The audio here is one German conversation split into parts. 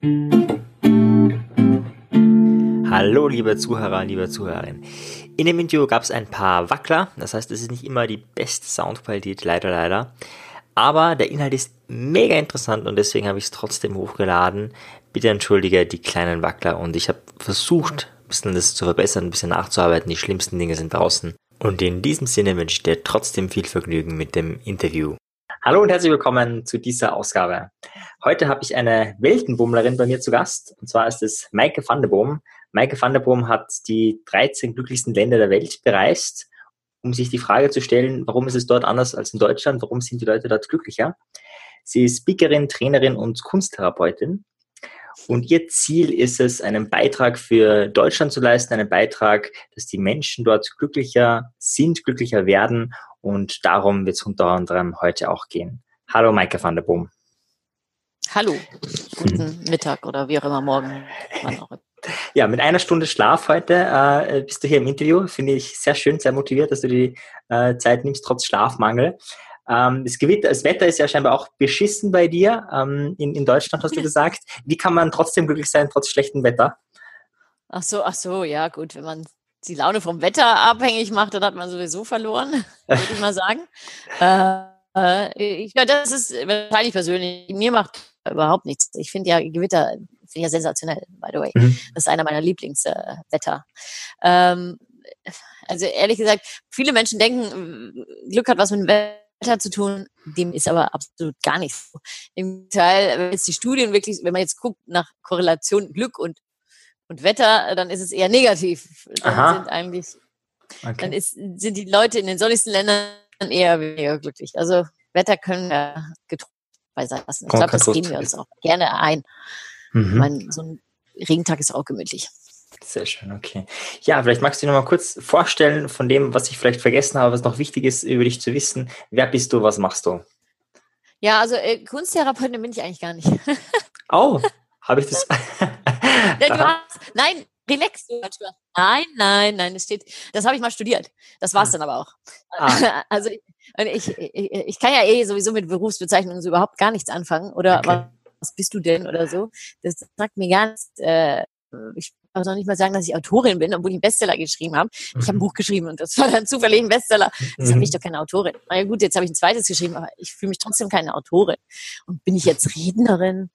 Hallo, liebe Zuhörer, liebe Zuhörerin. In dem Interview gab es ein paar Wackler, das heißt, es ist nicht immer die beste Soundqualität, leider, leider. Aber der Inhalt ist mega interessant und deswegen habe ich es trotzdem hochgeladen. Bitte entschuldige die kleinen Wackler und ich habe versucht, ein bisschen das zu verbessern, ein bisschen nachzuarbeiten. Die schlimmsten Dinge sind draußen. Und in diesem Sinne wünsche ich dir trotzdem viel Vergnügen mit dem Interview. Hallo und herzlich willkommen zu dieser Ausgabe. Heute habe ich eine Weltenbummlerin bei mir zu Gast, und zwar ist es Maike van der Boom. Maike van der Boom hat die 13 glücklichsten Länder der Welt bereist, um sich die Frage zu stellen, warum ist es dort anders als in Deutschland, warum sind die Leute dort glücklicher? Sie ist Speakerin, Trainerin und Kunsttherapeutin. Und ihr Ziel ist es, einen Beitrag für Deutschland zu leisten, einen Beitrag, dass die Menschen dort glücklicher sind, glücklicher werden. Und darum wird es unter anderem heute auch gehen. Hallo Maike van der Boom. Hallo, guten Mittag oder wie auch immer morgen. Ja, mit einer Stunde Schlaf heute äh, bist du hier im Interview. Finde ich sehr schön, sehr motiviert, dass du die äh, Zeit nimmst, trotz Schlafmangel. Ähm, das, Gewitter, das Wetter ist ja scheinbar auch beschissen bei dir. Ähm, in, in Deutschland hast du gesagt. Wie kann man trotzdem glücklich sein, trotz schlechtem Wetter? Ach so, ach so, ja, gut. Wenn man die Laune vom Wetter abhängig macht, dann hat man sowieso verloren, würde ich mal sagen. Äh, ich, ja, das ist wahrscheinlich persönlich. Mir macht überhaupt nichts. Ich finde ja Gewitter finde ja sensationell, by the way. Mhm. Das ist einer meiner Lieblingswetter. Äh, ähm, also ehrlich gesagt, viele Menschen denken, Glück hat was mit dem Wetter Wetter zu tun, dem ist aber absolut gar nicht so. Im Teil, wenn jetzt die Studien wirklich, wenn man jetzt guckt nach Korrelation Glück und, und Wetter, dann ist es eher negativ. Dann Aha. sind eigentlich, okay. dann ist, sind die Leute in den sonnigsten Ländern eher weniger glücklich. Also Wetter können wir getroffen bei sein lassen. Ich glaube, das geben wir uns auch gerne ein. Mhm. Ich meine, so ein Regentag ist auch gemütlich. Sehr schön, okay. Ja, vielleicht magst du dir noch mal kurz vorstellen von dem, was ich vielleicht vergessen habe, was noch wichtig ist, über dich zu wissen. Wer bist du, was machst du? Ja, also äh, Kunsttherapeutin bin ich eigentlich gar nicht. oh, habe ich das? ja, nein, relax. Nein, nein, nein, das steht, das habe ich mal studiert. Das war es ah. dann aber auch. Ah. Also ich, ich, ich, kann ja eh sowieso mit Berufsbezeichnungen so überhaupt gar nichts anfangen. Oder okay. was bist du denn oder so? Das sagt mir gar nichts. Äh, ich auch noch nicht mal sagen, dass ich Autorin bin, obwohl ich einen Bestseller geschrieben habe. Ich habe ein mhm. Buch geschrieben und das war dann zufällig ein Bestseller. Das habe ich mhm. doch keine Autorin. Na ja, gut, jetzt habe ich ein zweites geschrieben, aber ich fühle mich trotzdem keine Autorin. Und bin ich jetzt Rednerin?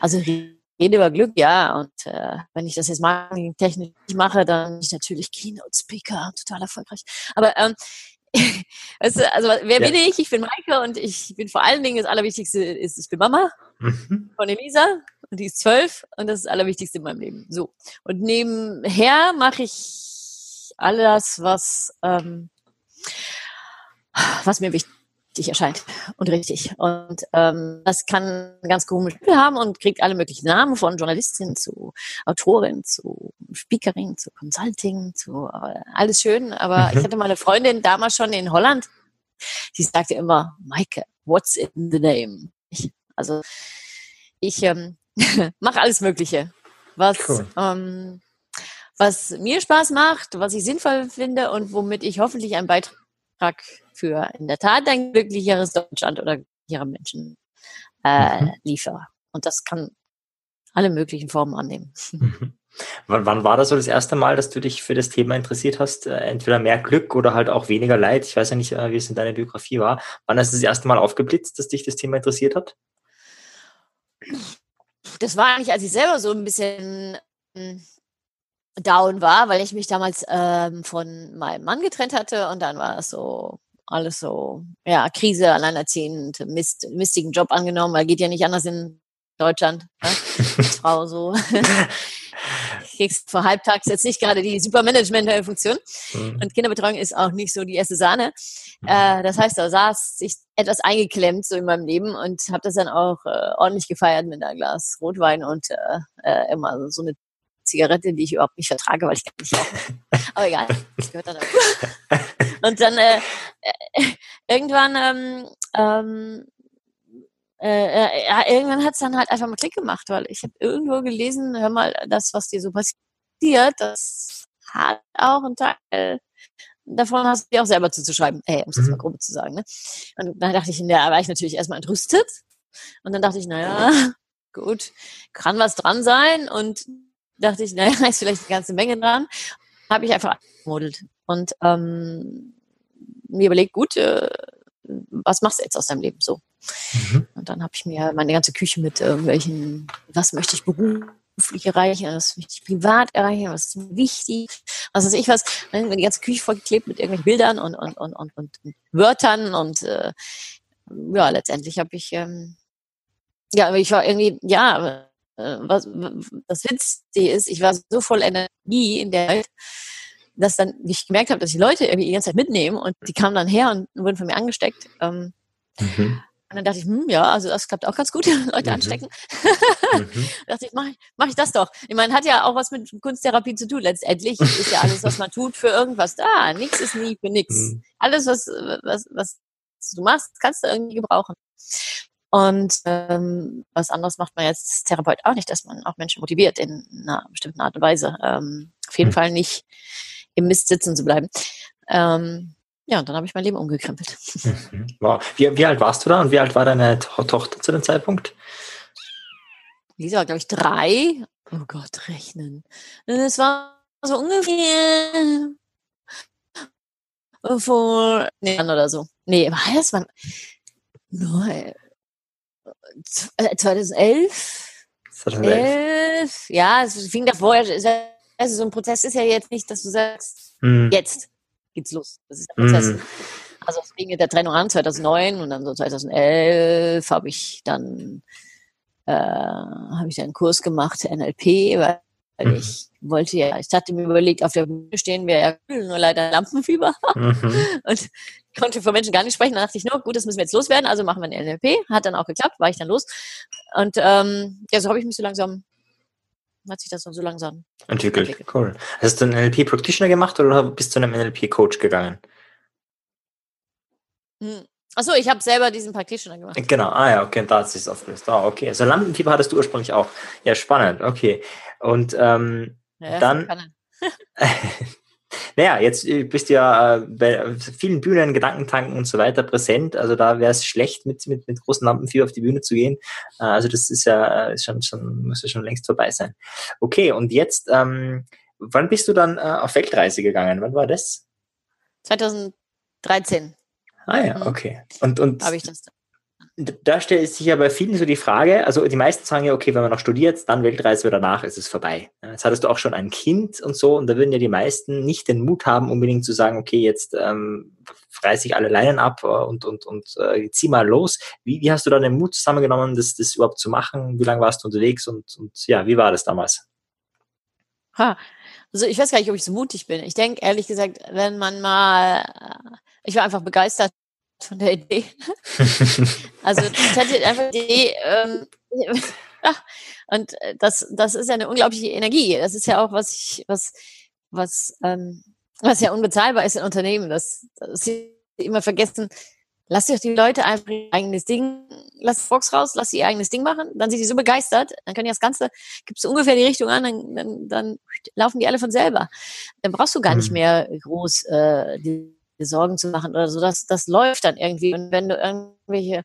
Also rede über Glück, ja. Und äh, wenn ich das jetzt marketingtechnisch mache, dann bin ich natürlich Keynote-Speaker, total erfolgreich. Aber ähm, weißt du, also wer ja. bin ich? Ich bin Maike und ich bin vor allen Dingen das Allerwichtigste ist, ich bin Mama mhm. von Elisa und die ist zwölf und das ist das Allerwichtigste in meinem Leben. So. Und nebenher mache ich alles, was, ähm, was mir wichtig erscheint und richtig. Und ähm, das kann ganz komische Titel haben und kriegt alle möglichen Namen von Journalistin zu Autorin zu Speakerin zu Consulting zu äh, alles schön. Aber mhm. ich hatte mal eine Freundin damals schon in Holland, die sagte immer, Maike, what's in the name? Ich, also ich ähm, mache alles Mögliche, was cool. ähm, was mir Spaß macht, was ich sinnvoll finde und womit ich hoffentlich einen Beitrag für in der Tat ein glücklicheres Deutschland oder glücklichere Menschen äh, mhm. liefere. Und das kann alle möglichen Formen annehmen. Mhm. Wann, wann, war das so das erste Mal, dass du dich für das Thema interessiert hast? Äh, entweder mehr Glück oder halt auch weniger Leid. Ich weiß ja nicht, äh, wie es in deiner Biografie war. Wann ist das erste Mal aufgeblitzt, dass dich das Thema interessiert hat? Das war eigentlich, als ich selber so ein bisschen hm, down war, weil ich mich damals ähm, von meinem Mann getrennt hatte und dann war es so alles so, ja, Krise, alleinerziehend, Mist, mistigen Job angenommen, weil geht ja nicht anders in Deutschland, ne? als Frau so. kriegst vor halbtags jetzt nicht gerade die Supermanagement-Funktion. Mhm. Und Kinderbetreuung ist auch nicht so die erste Sahne. Mhm. Äh, das heißt, da saß ich etwas eingeklemmt so in meinem Leben und habe das dann auch äh, ordentlich gefeiert mit einem Glas Rotwein und äh, äh immer so eine Zigarette, die ich überhaupt nicht vertrage, weil ich gar nicht rauche. Aber egal, das gehört dann dazu. Und dann äh, äh, irgendwann, ähm, ähm, äh, äh ja, irgendwann hat es dann halt einfach mal Klick gemacht, weil ich habe irgendwo gelesen, hör mal, das, was dir so passiert, das hat auch einen Teil davon hast du dir auch selber zuzuschreiben, ey, um es jetzt mal mhm. grob zu sagen. Ne? Und dann dachte ich, der war ich natürlich erstmal entrüstet. Und dann dachte ich, naja, gut, kann was dran sein und dachte ich, naja, ist vielleicht eine ganze Menge dran. Habe ich einfach gemodelt und ähm, mir überlegt, gut, äh, was machst du jetzt aus deinem Leben so? Mhm. Und dann habe ich mir meine ganze Küche mit irgendwelchen, was möchte ich beruflich erreichen, was möchte ich privat erreichen, was ist mir wichtig, was weiß ich was, wenn die ganze Küche vollgeklebt mit irgendwelchen Bildern und, und, und, und, und Wörtern und äh, ja, letztendlich habe ich, ähm, ja, ich war irgendwie, ja, äh, was, das Witzige ist, ich war so voll Energie in der Welt, dass dann ich gemerkt habe, dass die Leute irgendwie die ganze Zeit mitnehmen und die kamen dann her und wurden von mir angesteckt. Ähm, mhm. Und dann dachte ich, hm, ja, also das klappt auch ganz gut, Leute mhm. anstecken. mhm. dachte ich, mach, mach ich das doch. Ich meine, hat ja auch was mit Kunsttherapie zu tun. Letztendlich ist ja alles, was man tut, für irgendwas da. Nichts ist nie für nichts. Mhm. Alles, was, was, was du machst, kannst du irgendwie gebrauchen. Und ähm, was anderes macht man jetzt als Therapeut auch nicht, dass man auch Menschen motiviert in einer bestimmten Art und Weise. Ähm, auf jeden mhm. Fall nicht im Mist sitzen zu bleiben. Ähm, ja, und dann habe ich mein Leben umgekrempelt. Mhm. Wow. Wie, wie alt warst du da und wie alt war deine to Tochter zu dem Zeitpunkt? Lisa war, glaube ich, drei. Oh Gott, rechnen. Es war so ungefähr vor nee, oder so. Nee, war das? War, 2011? 2011? Ja, es fing davor. Also so ein Prozess ist ja jetzt nicht, dass du sagst, mm. jetzt geht's los. Das ist der Prozess. Mm. Also es fing mit der Trennung an 2009 und dann so 2011 habe ich dann äh, habe ich dann einen Kurs gemacht NLP, weil mhm. ich wollte ja, ich hatte mir überlegt, auf der Bühne stehen wir ja nur leider Lampenfieber mhm. und konnte vor Menschen gar nicht sprechen. Dann dachte ich, no, gut, das müssen wir jetzt loswerden, also machen wir ein NLP. Hat dann auch geklappt, war ich dann los. Und ähm, ja, so habe ich mich so langsam hat sich das dann so langsam entwickelt. entwickelt. Cool. Hast du einen NLP Practitioner gemacht oder bist du zu einem NLP Coach gegangen? Hm. Achso, ich habe selber diesen Practitioner gemacht. Genau, ah ja, okay, da hat sich aufgelöst. Ah, okay. Also Lampenfieber hattest du ursprünglich auch. Ja, spannend, okay. Und ähm, ja, dann. Naja, jetzt äh, bist du ja äh, bei vielen Bühnen, Gedankentanken und so weiter präsent. Also da wäre es schlecht, mit, mit, mit großen Lampenfieber auf die Bühne zu gehen. Äh, also das ist ja ist schon, schon, muss ja schon längst vorbei sein. Okay, und jetzt, ähm, wann bist du dann äh, auf Weltreise gegangen? Wann war das? 2013. Ah ja, mhm. okay. Und, und habe ich das dann da stellt sich ja bei vielen so die Frage, also die meisten sagen ja, okay, wenn man noch studiert, dann Weltreise oder danach ist es vorbei. Jetzt hattest du auch schon ein Kind und so und da würden ja die meisten nicht den Mut haben, unbedingt zu sagen, okay, jetzt ähm, reiße ich alle Leinen ab und, und, und äh, zieh mal los. Wie, wie hast du da den Mut zusammengenommen, das, das überhaupt zu machen? Wie lange warst du unterwegs und, und ja, wie war das damals? Ha. Also ich weiß gar nicht, ob ich so mutig bin. Ich denke ehrlich gesagt, wenn man mal, äh, ich war einfach begeistert von der Idee. also ich hatte einfach die Idee, ähm, und äh, das, das ist ja eine unglaubliche Energie. Das ist ja auch, was ich, was, was, ähm, was ja unbezahlbar ist in Unternehmen, dass, dass sie immer vergessen, lass doch die Leute einfach ihr eigenes Ding, lass Box raus, lass sie ihr eigenes Ding machen, dann sind die so begeistert, dann können die das Ganze, gibst du ungefähr die Richtung an, dann, dann, dann laufen die alle von selber. Dann brauchst du gar nicht mhm. mehr groß äh, die Sorgen zu machen oder so. Das, das läuft dann irgendwie. Und wenn du irgendwelche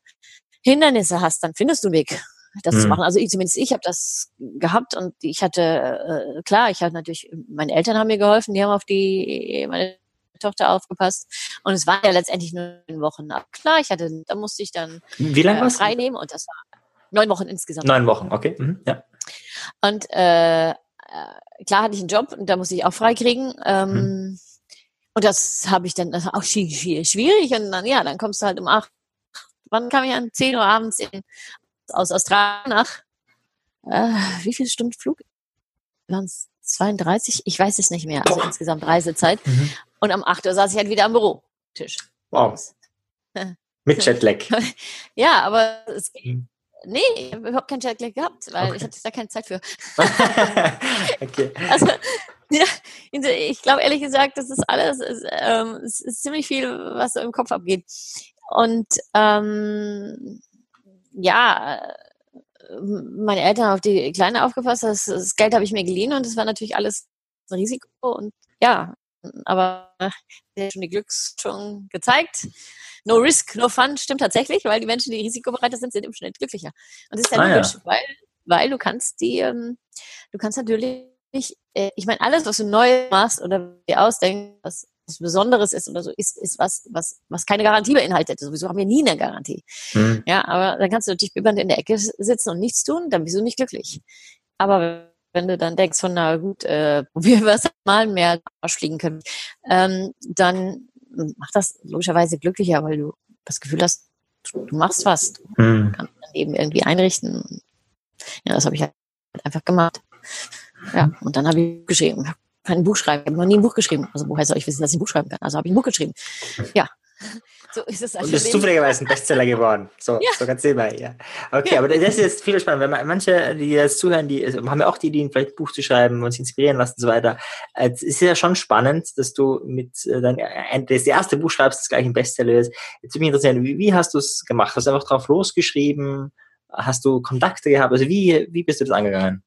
Hindernisse hast, dann findest du einen Weg, das mhm. zu machen. Also ich, zumindest ich habe das gehabt und ich hatte, äh, klar, ich hatte natürlich, meine Eltern haben mir geholfen, die haben auf die, meine Tochter aufgepasst. Und es war ja letztendlich nur neun Wochen. Aber klar, ich hatte, da musste ich dann Wie lange äh, frei nehmen und das war neun Wochen insgesamt. Neun Wochen, okay. Mhm, ja. Und äh, äh klar hatte ich einen Job und da musste ich auch frei kriegen. Ähm, mhm. Und das habe ich dann, das war auch schwierig. Und dann, ja, dann kommst du halt um acht. Wann kam ich an? Zehn Uhr abends in, aus Australien nach, äh, wie viele Stunden Flug? Waren es 32? Ich weiß es nicht mehr. Also insgesamt Reisezeit. Mhm. Und um acht Uhr saß ich halt wieder am Bürotisch. Wow. Mit Jetlag. ja, aber es, mhm. Nee, ich habe überhaupt keinen Jetlag gehabt, weil okay. ich hatte da keine Zeit für. okay. Also, ja, ich glaube ehrlich gesagt, das ist alles, ist, ähm, es ist ziemlich viel, was so im Kopf abgeht. Und ähm, ja, meine Eltern haben auf die Kleine aufgepasst, das, das Geld habe ich mir geliehen und das war natürlich alles ein Risiko und ja, aber der schon die Glücks gezeigt. No risk, no fun stimmt tatsächlich, weil die Menschen, die risikobereiter sind, sind im Schnitt glücklicher. Und das ist ja ah, logisch, ja. weil weil du kannst die, ähm, du kannst natürlich, äh, ich meine, alles, was du neu machst oder dir ausdenkst, was, was Besonderes ist oder so, ist, ist was, was, was keine Garantie beinhaltet. Sowieso haben wir nie eine Garantie. Mhm. Ja, aber dann kannst du natürlich bibbernd in der Ecke sitzen und nichts tun, dann bist du nicht glücklich. Aber wenn du dann denkst, von na gut, äh, probieren wir es mal mehr fliegen können, ähm, dann macht das logischerweise glücklicher, weil du das Gefühl hast, du machst was. Du mhm. kannst dein Leben irgendwie einrichten. Ja, das habe ich halt einfach gemacht. Ja, und dann habe ich geschrieben. Ich kann ein Buch schreiben. Ich habe noch nie ein Buch geschrieben. Also woher soll ich wissen, dass ich ein Buch schreiben kann? Also habe ich ein Buch geschrieben. Ja, so ist es Und ist zufälligerweise ein Bestseller geworden. So, ja. so ganz sehen ja. Okay, ja. aber das ist jetzt viel spannend, weil manche, die jetzt zuhören, die also, haben ja auch die Ideen, vielleicht ein Buch zu schreiben und sich inspirieren lassen und so weiter. Es ist ja schon spannend, dass du mit äh, dein, das erste Buch schreibst, das gleich ein Bestseller ist. Jetzt würde mich interessieren, wie, wie hast du es gemacht? Hast du einfach drauf losgeschrieben? Hast du Kontakte gehabt? Also wie, wie bist du das angegangen?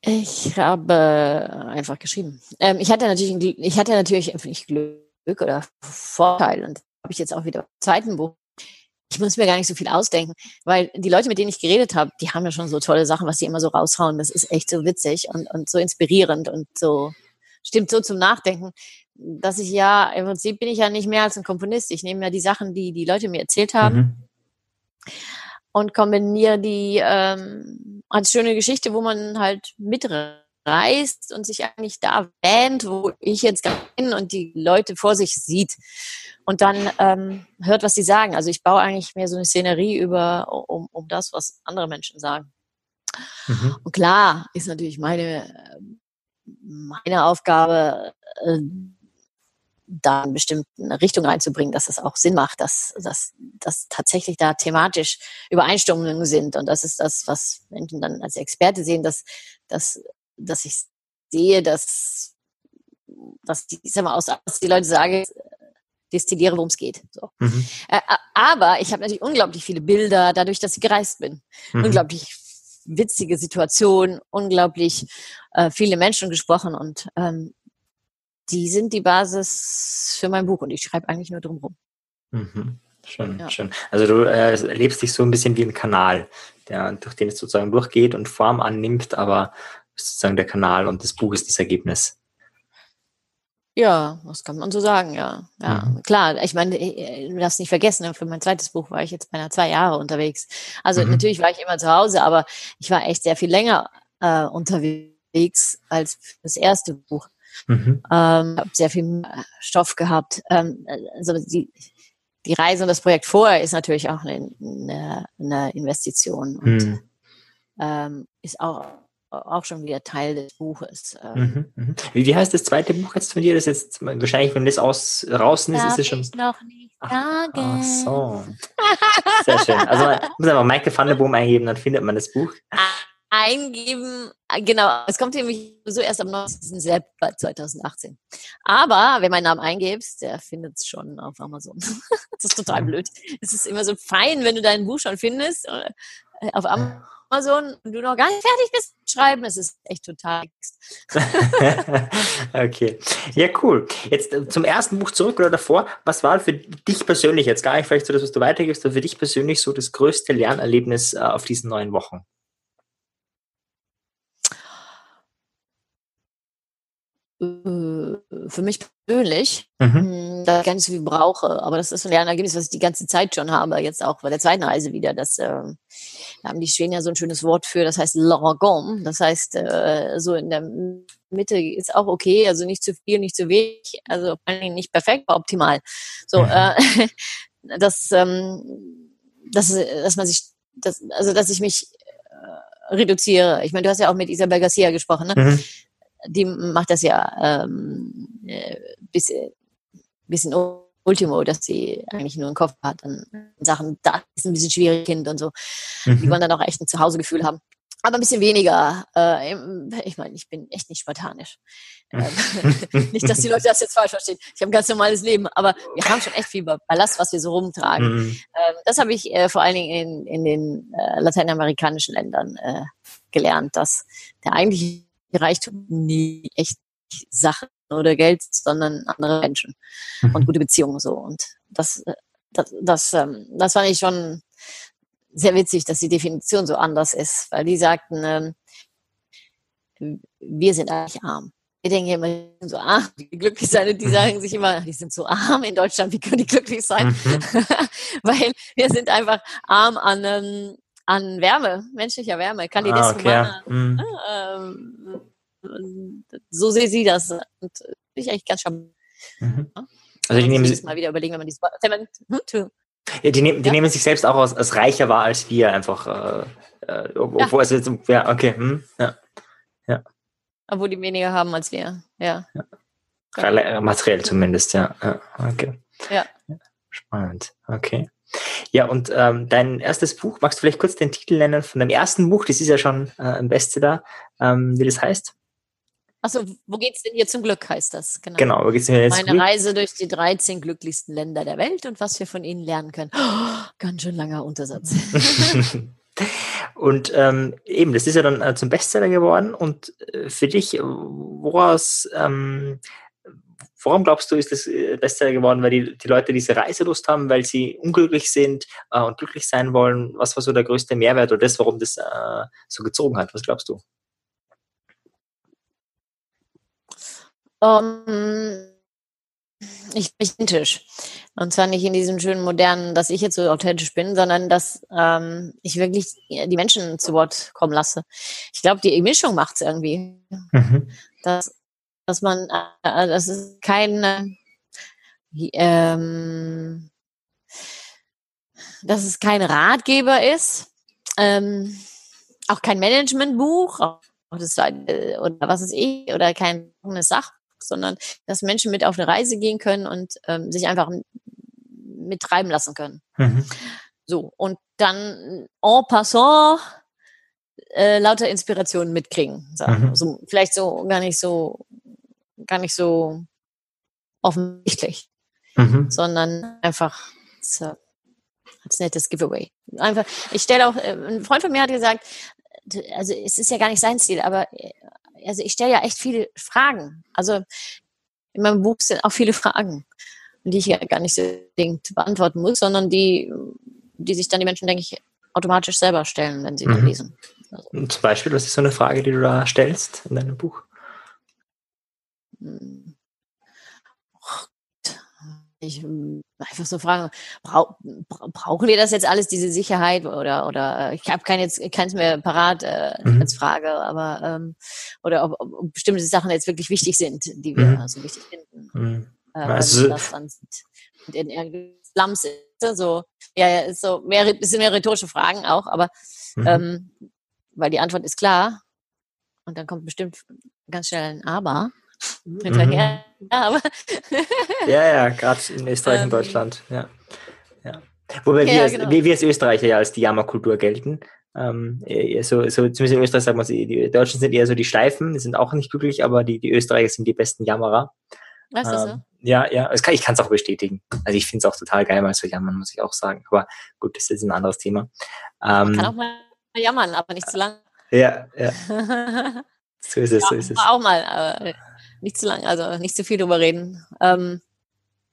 Ich habe einfach geschrieben. Ähm, ich hatte natürlich, ich hatte natürlich nicht Glück oder Vorteil. Und habe ich jetzt auch wieder im zweiten Buch. Ich muss mir gar nicht so viel ausdenken, weil die Leute, mit denen ich geredet habe, die haben ja schon so tolle Sachen, was die immer so raushauen. Das ist echt so witzig und, und so inspirierend und so stimmt so zum Nachdenken, dass ich ja, im Prinzip bin ich ja nicht mehr als ein Komponist. Ich nehme ja die Sachen, die die Leute mir erzählt haben mhm. Und kombiniere die ähm, als schöne Geschichte, wo man halt mitreist reist und sich eigentlich da wähnt, wo ich jetzt bin und die Leute vor sich sieht und dann ähm, hört, was sie sagen. Also ich baue eigentlich mehr so eine Szenerie über um, um das, was andere Menschen sagen. Mhm. Und klar ist natürlich meine meine Aufgabe, äh, da in bestimmte Richtung reinzubringen, dass es auch Sinn macht, dass, dass, dass tatsächlich da thematisch Übereinstimmungen sind. Und das ist das, was Menschen dann als Experte sehen, dass, dass dass ich sehe, dass, dass die, sag mal, aus was die Leute sagen, destilliere, worum es geht. So. Mhm. Äh, aber ich habe natürlich unglaublich viele Bilder, dadurch, dass ich gereist bin. Mhm. Unglaublich witzige Situationen, unglaublich äh, viele Menschen gesprochen und ähm, die sind die Basis für mein Buch und ich schreibe eigentlich nur drumherum. Mhm. Schön, ja. schön. Also du äh, erlebst dich so ein bisschen wie ein Kanal, der, durch den es sozusagen durchgeht und Form annimmt, aber sozusagen der Kanal und das Buch ist das Ergebnis. Ja, das kann man so sagen, ja. Ja, mhm. klar. Ich meine, äh, du darfst nicht vergessen, für mein zweites Buch war ich jetzt beinahe zwei Jahre unterwegs. Also mhm. natürlich war ich immer zu Hause, aber ich war echt sehr viel länger äh, unterwegs als das erste Buch. Mhm. Ähm, habe sehr viel Stoff gehabt. Ähm, also die, die Reise und das Projekt vorher ist natürlich auch eine, eine, eine Investition und mhm. ähm, ist auch auch schon wieder Teil des Buches. Ähm. Mhm, mh. wie, heißt das zweite Buch jetzt von dir? Das jetzt wahrscheinlich, wenn das aus draußen ist, ist es schon. Ich noch nicht sagen. Ach, so. Sehr schön. Also man muss einfach Michael van der Boom eingeben, dann findet man das Buch. Eingeben, genau. Es kommt nämlich so erst am 19. September 2018. Aber wenn man Namen eingibst, der findet es schon auf Amazon. das ist total blöd. Es ist immer so fein, wenn du dein Buch schon findest äh, auf Amazon Amazon und du noch gar nicht fertig bist schreiben, es ist echt total Okay. Ja, cool. Jetzt äh, zum ersten Buch zurück oder davor. Was war für dich persönlich jetzt gar nicht vielleicht so das, was du weitergibst, aber für dich persönlich so das größte Lernerlebnis äh, auf diesen neun Wochen? Für mich persönlich, mhm. Hm, da ich gar nicht so viel brauche. Aber das ist so ein Lernergebnis, was ich die ganze Zeit schon habe, jetzt auch bei der zweiten Reise wieder. Das, äh, da haben die Schweden ja so ein schönes Wort für, das heißt Lorgom. Das heißt, äh, so in der Mitte ist auch okay, also nicht zu viel, nicht zu wenig, also nicht perfekt, aber optimal. So, mhm. äh, dass, ähm, dass, dass man sich, dass, also dass ich mich äh, reduziere. Ich meine, du hast ja auch mit Isabel Garcia gesprochen, ne? Mhm die macht das ja ähm, äh, bis, bis in Ultimo, dass sie eigentlich nur einen Kopf hat an Sachen, da ist ein bisschen schwierig Kind und so. Mhm. Die wollen dann auch echt ein Zuhausegefühl haben. Aber ein bisschen weniger. Äh, ich meine, ich bin echt nicht spartanisch. Ähm, nicht, dass die Leute das jetzt falsch verstehen. Ich habe ein ganz normales Leben, aber wir haben schon echt viel Ballast, was wir so rumtragen. Mhm. Ähm, das habe ich äh, vor allen Dingen in, in den äh, lateinamerikanischen Ländern gelernt, dass der eigentliche Reichtum nie echt Sachen oder Geld, sondern andere Menschen mhm. und gute Beziehungen so. Und das, das, das, ähm, das fand ich schon sehr witzig, dass die Definition so anders ist, weil die sagten, ähm, wir sind eigentlich arm. Wir denken immer, die sind so arm, die glücklich sein und die mhm. sagen sich immer, die sind so arm in Deutschland, wie können die glücklich sein? Mhm. weil wir sind einfach arm an, ähm, an Wärme, menschlicher Wärme, Candidus ah, okay. humana. Mhm. Ähm, so sehe sie das. Und ich eigentlich ganz charmant. Mhm. Also die nehmen sich mal wieder überlegen, wenn man dieses hm, ja, die, nehm, die ja. nehmen sich selbst auch als, als reicher wahr als wir einfach. Äh, äh, obwohl es jetzt, ja, okay, hm, ja. ja. Obwohl die weniger haben als wir, ja. Äh, materiell zumindest, ja. ja. Okay. Ja. Spannend, okay. Ja, und ähm, dein erstes Buch, magst du vielleicht kurz den Titel nennen von deinem ersten Buch? Das ist ja schon äh, ein Bestseller, ähm, wie das heißt? Achso, wo geht's denn hier zum Glück, heißt das? Genau, genau wo geht's denn jetzt Meine Reise durch die 13 glücklichsten Länder der Welt und was wir von ihnen lernen können. Oh, ganz schön langer Untersatz. und ähm, eben, das ist ja dann äh, zum Bestseller geworden. Und äh, für dich, woraus, ähm, warum glaubst du, ist das äh, Bestseller geworden? Weil die, die Leute diese Reiselust haben, weil sie unglücklich sind äh, und glücklich sein wollen? Was war so der größte Mehrwert oder das, warum das äh, so gezogen hat? Was glaubst du? Um, ähm, ich bin authentisch. Und zwar nicht in diesem schönen modernen, dass ich jetzt so authentisch bin, sondern dass ähm, ich wirklich die Menschen zu Wort kommen lasse. Ich glaube, die Mischung macht es irgendwie. Mhm. Dass, dass man, äh, das ist kein, äh, ähm, dass es kein Ratgeber ist, ähm, auch kein Managementbuch, auch das, äh, oder was ist ich, oder kein Sach sondern dass Menschen mit auf eine Reise gehen können und ähm, sich einfach mittreiben lassen können. Mhm. So, und dann en passant äh, lauter Inspirationen mitkriegen. Mhm. Also vielleicht so gar nicht so, gar nicht so offensichtlich, mhm. sondern einfach so, als nettes Giveaway. Einfach, ich stelle auch, äh, ein Freund von mir hat gesagt, also es ist ja gar nicht sein Stil, aber äh, also ich stelle ja echt viele Fragen. Also in meinem Buch sind auch viele Fragen, die ich ja gar nicht so unbedingt beantworten muss, sondern die, die sich dann die Menschen, denke ich, automatisch selber stellen, wenn sie mhm. lesen. Also. Zum Beispiel, was ist so eine Frage, die du da stellst in deinem Buch? Ich hm, einfach so fragen, brau, brauchen wir das jetzt alles, diese Sicherheit oder oder äh, ich habe kein jetzt keins mehr parat äh, mhm. als Frage, aber ähm, oder ob, ob, bestimmte Sachen jetzt wirklich wichtig sind, die wir mhm. so wichtig finden. Mhm. Äh, also, das dann sind. in, in Slums ist so, ja, ja, ist so mehr, bisschen mehr rhetorische Fragen auch, aber mhm. ähm, weil die Antwort ist klar und dann kommt bestimmt ganz schnell ein Aber hinterher. Mhm. Aber ja, ja, gerade in Österreich und ähm. Deutschland. Ja. ja. Wobei ja, wir, als, genau. wir als Österreicher ja als die Jammerkultur gelten. Ähm, so, so, zumindest in Österreich sagt man, die Deutschen sind eher so die Steifen, die sind auch nicht glücklich, aber die, die Österreicher sind die besten Jammerer. Ist so? Ähm, ja, ja, kann, ich kann es auch bestätigen. Also ich finde es auch total geil, mal zu jammern, muss ich auch sagen. Aber gut, das ist ein anderes Thema. Ähm, kann auch mal jammern, aber nicht zu lang. Ja, ja. So ist es, ja, so ist es. Auch mal, aber nicht zu lang, also nicht zu viel drüber reden. Ähm,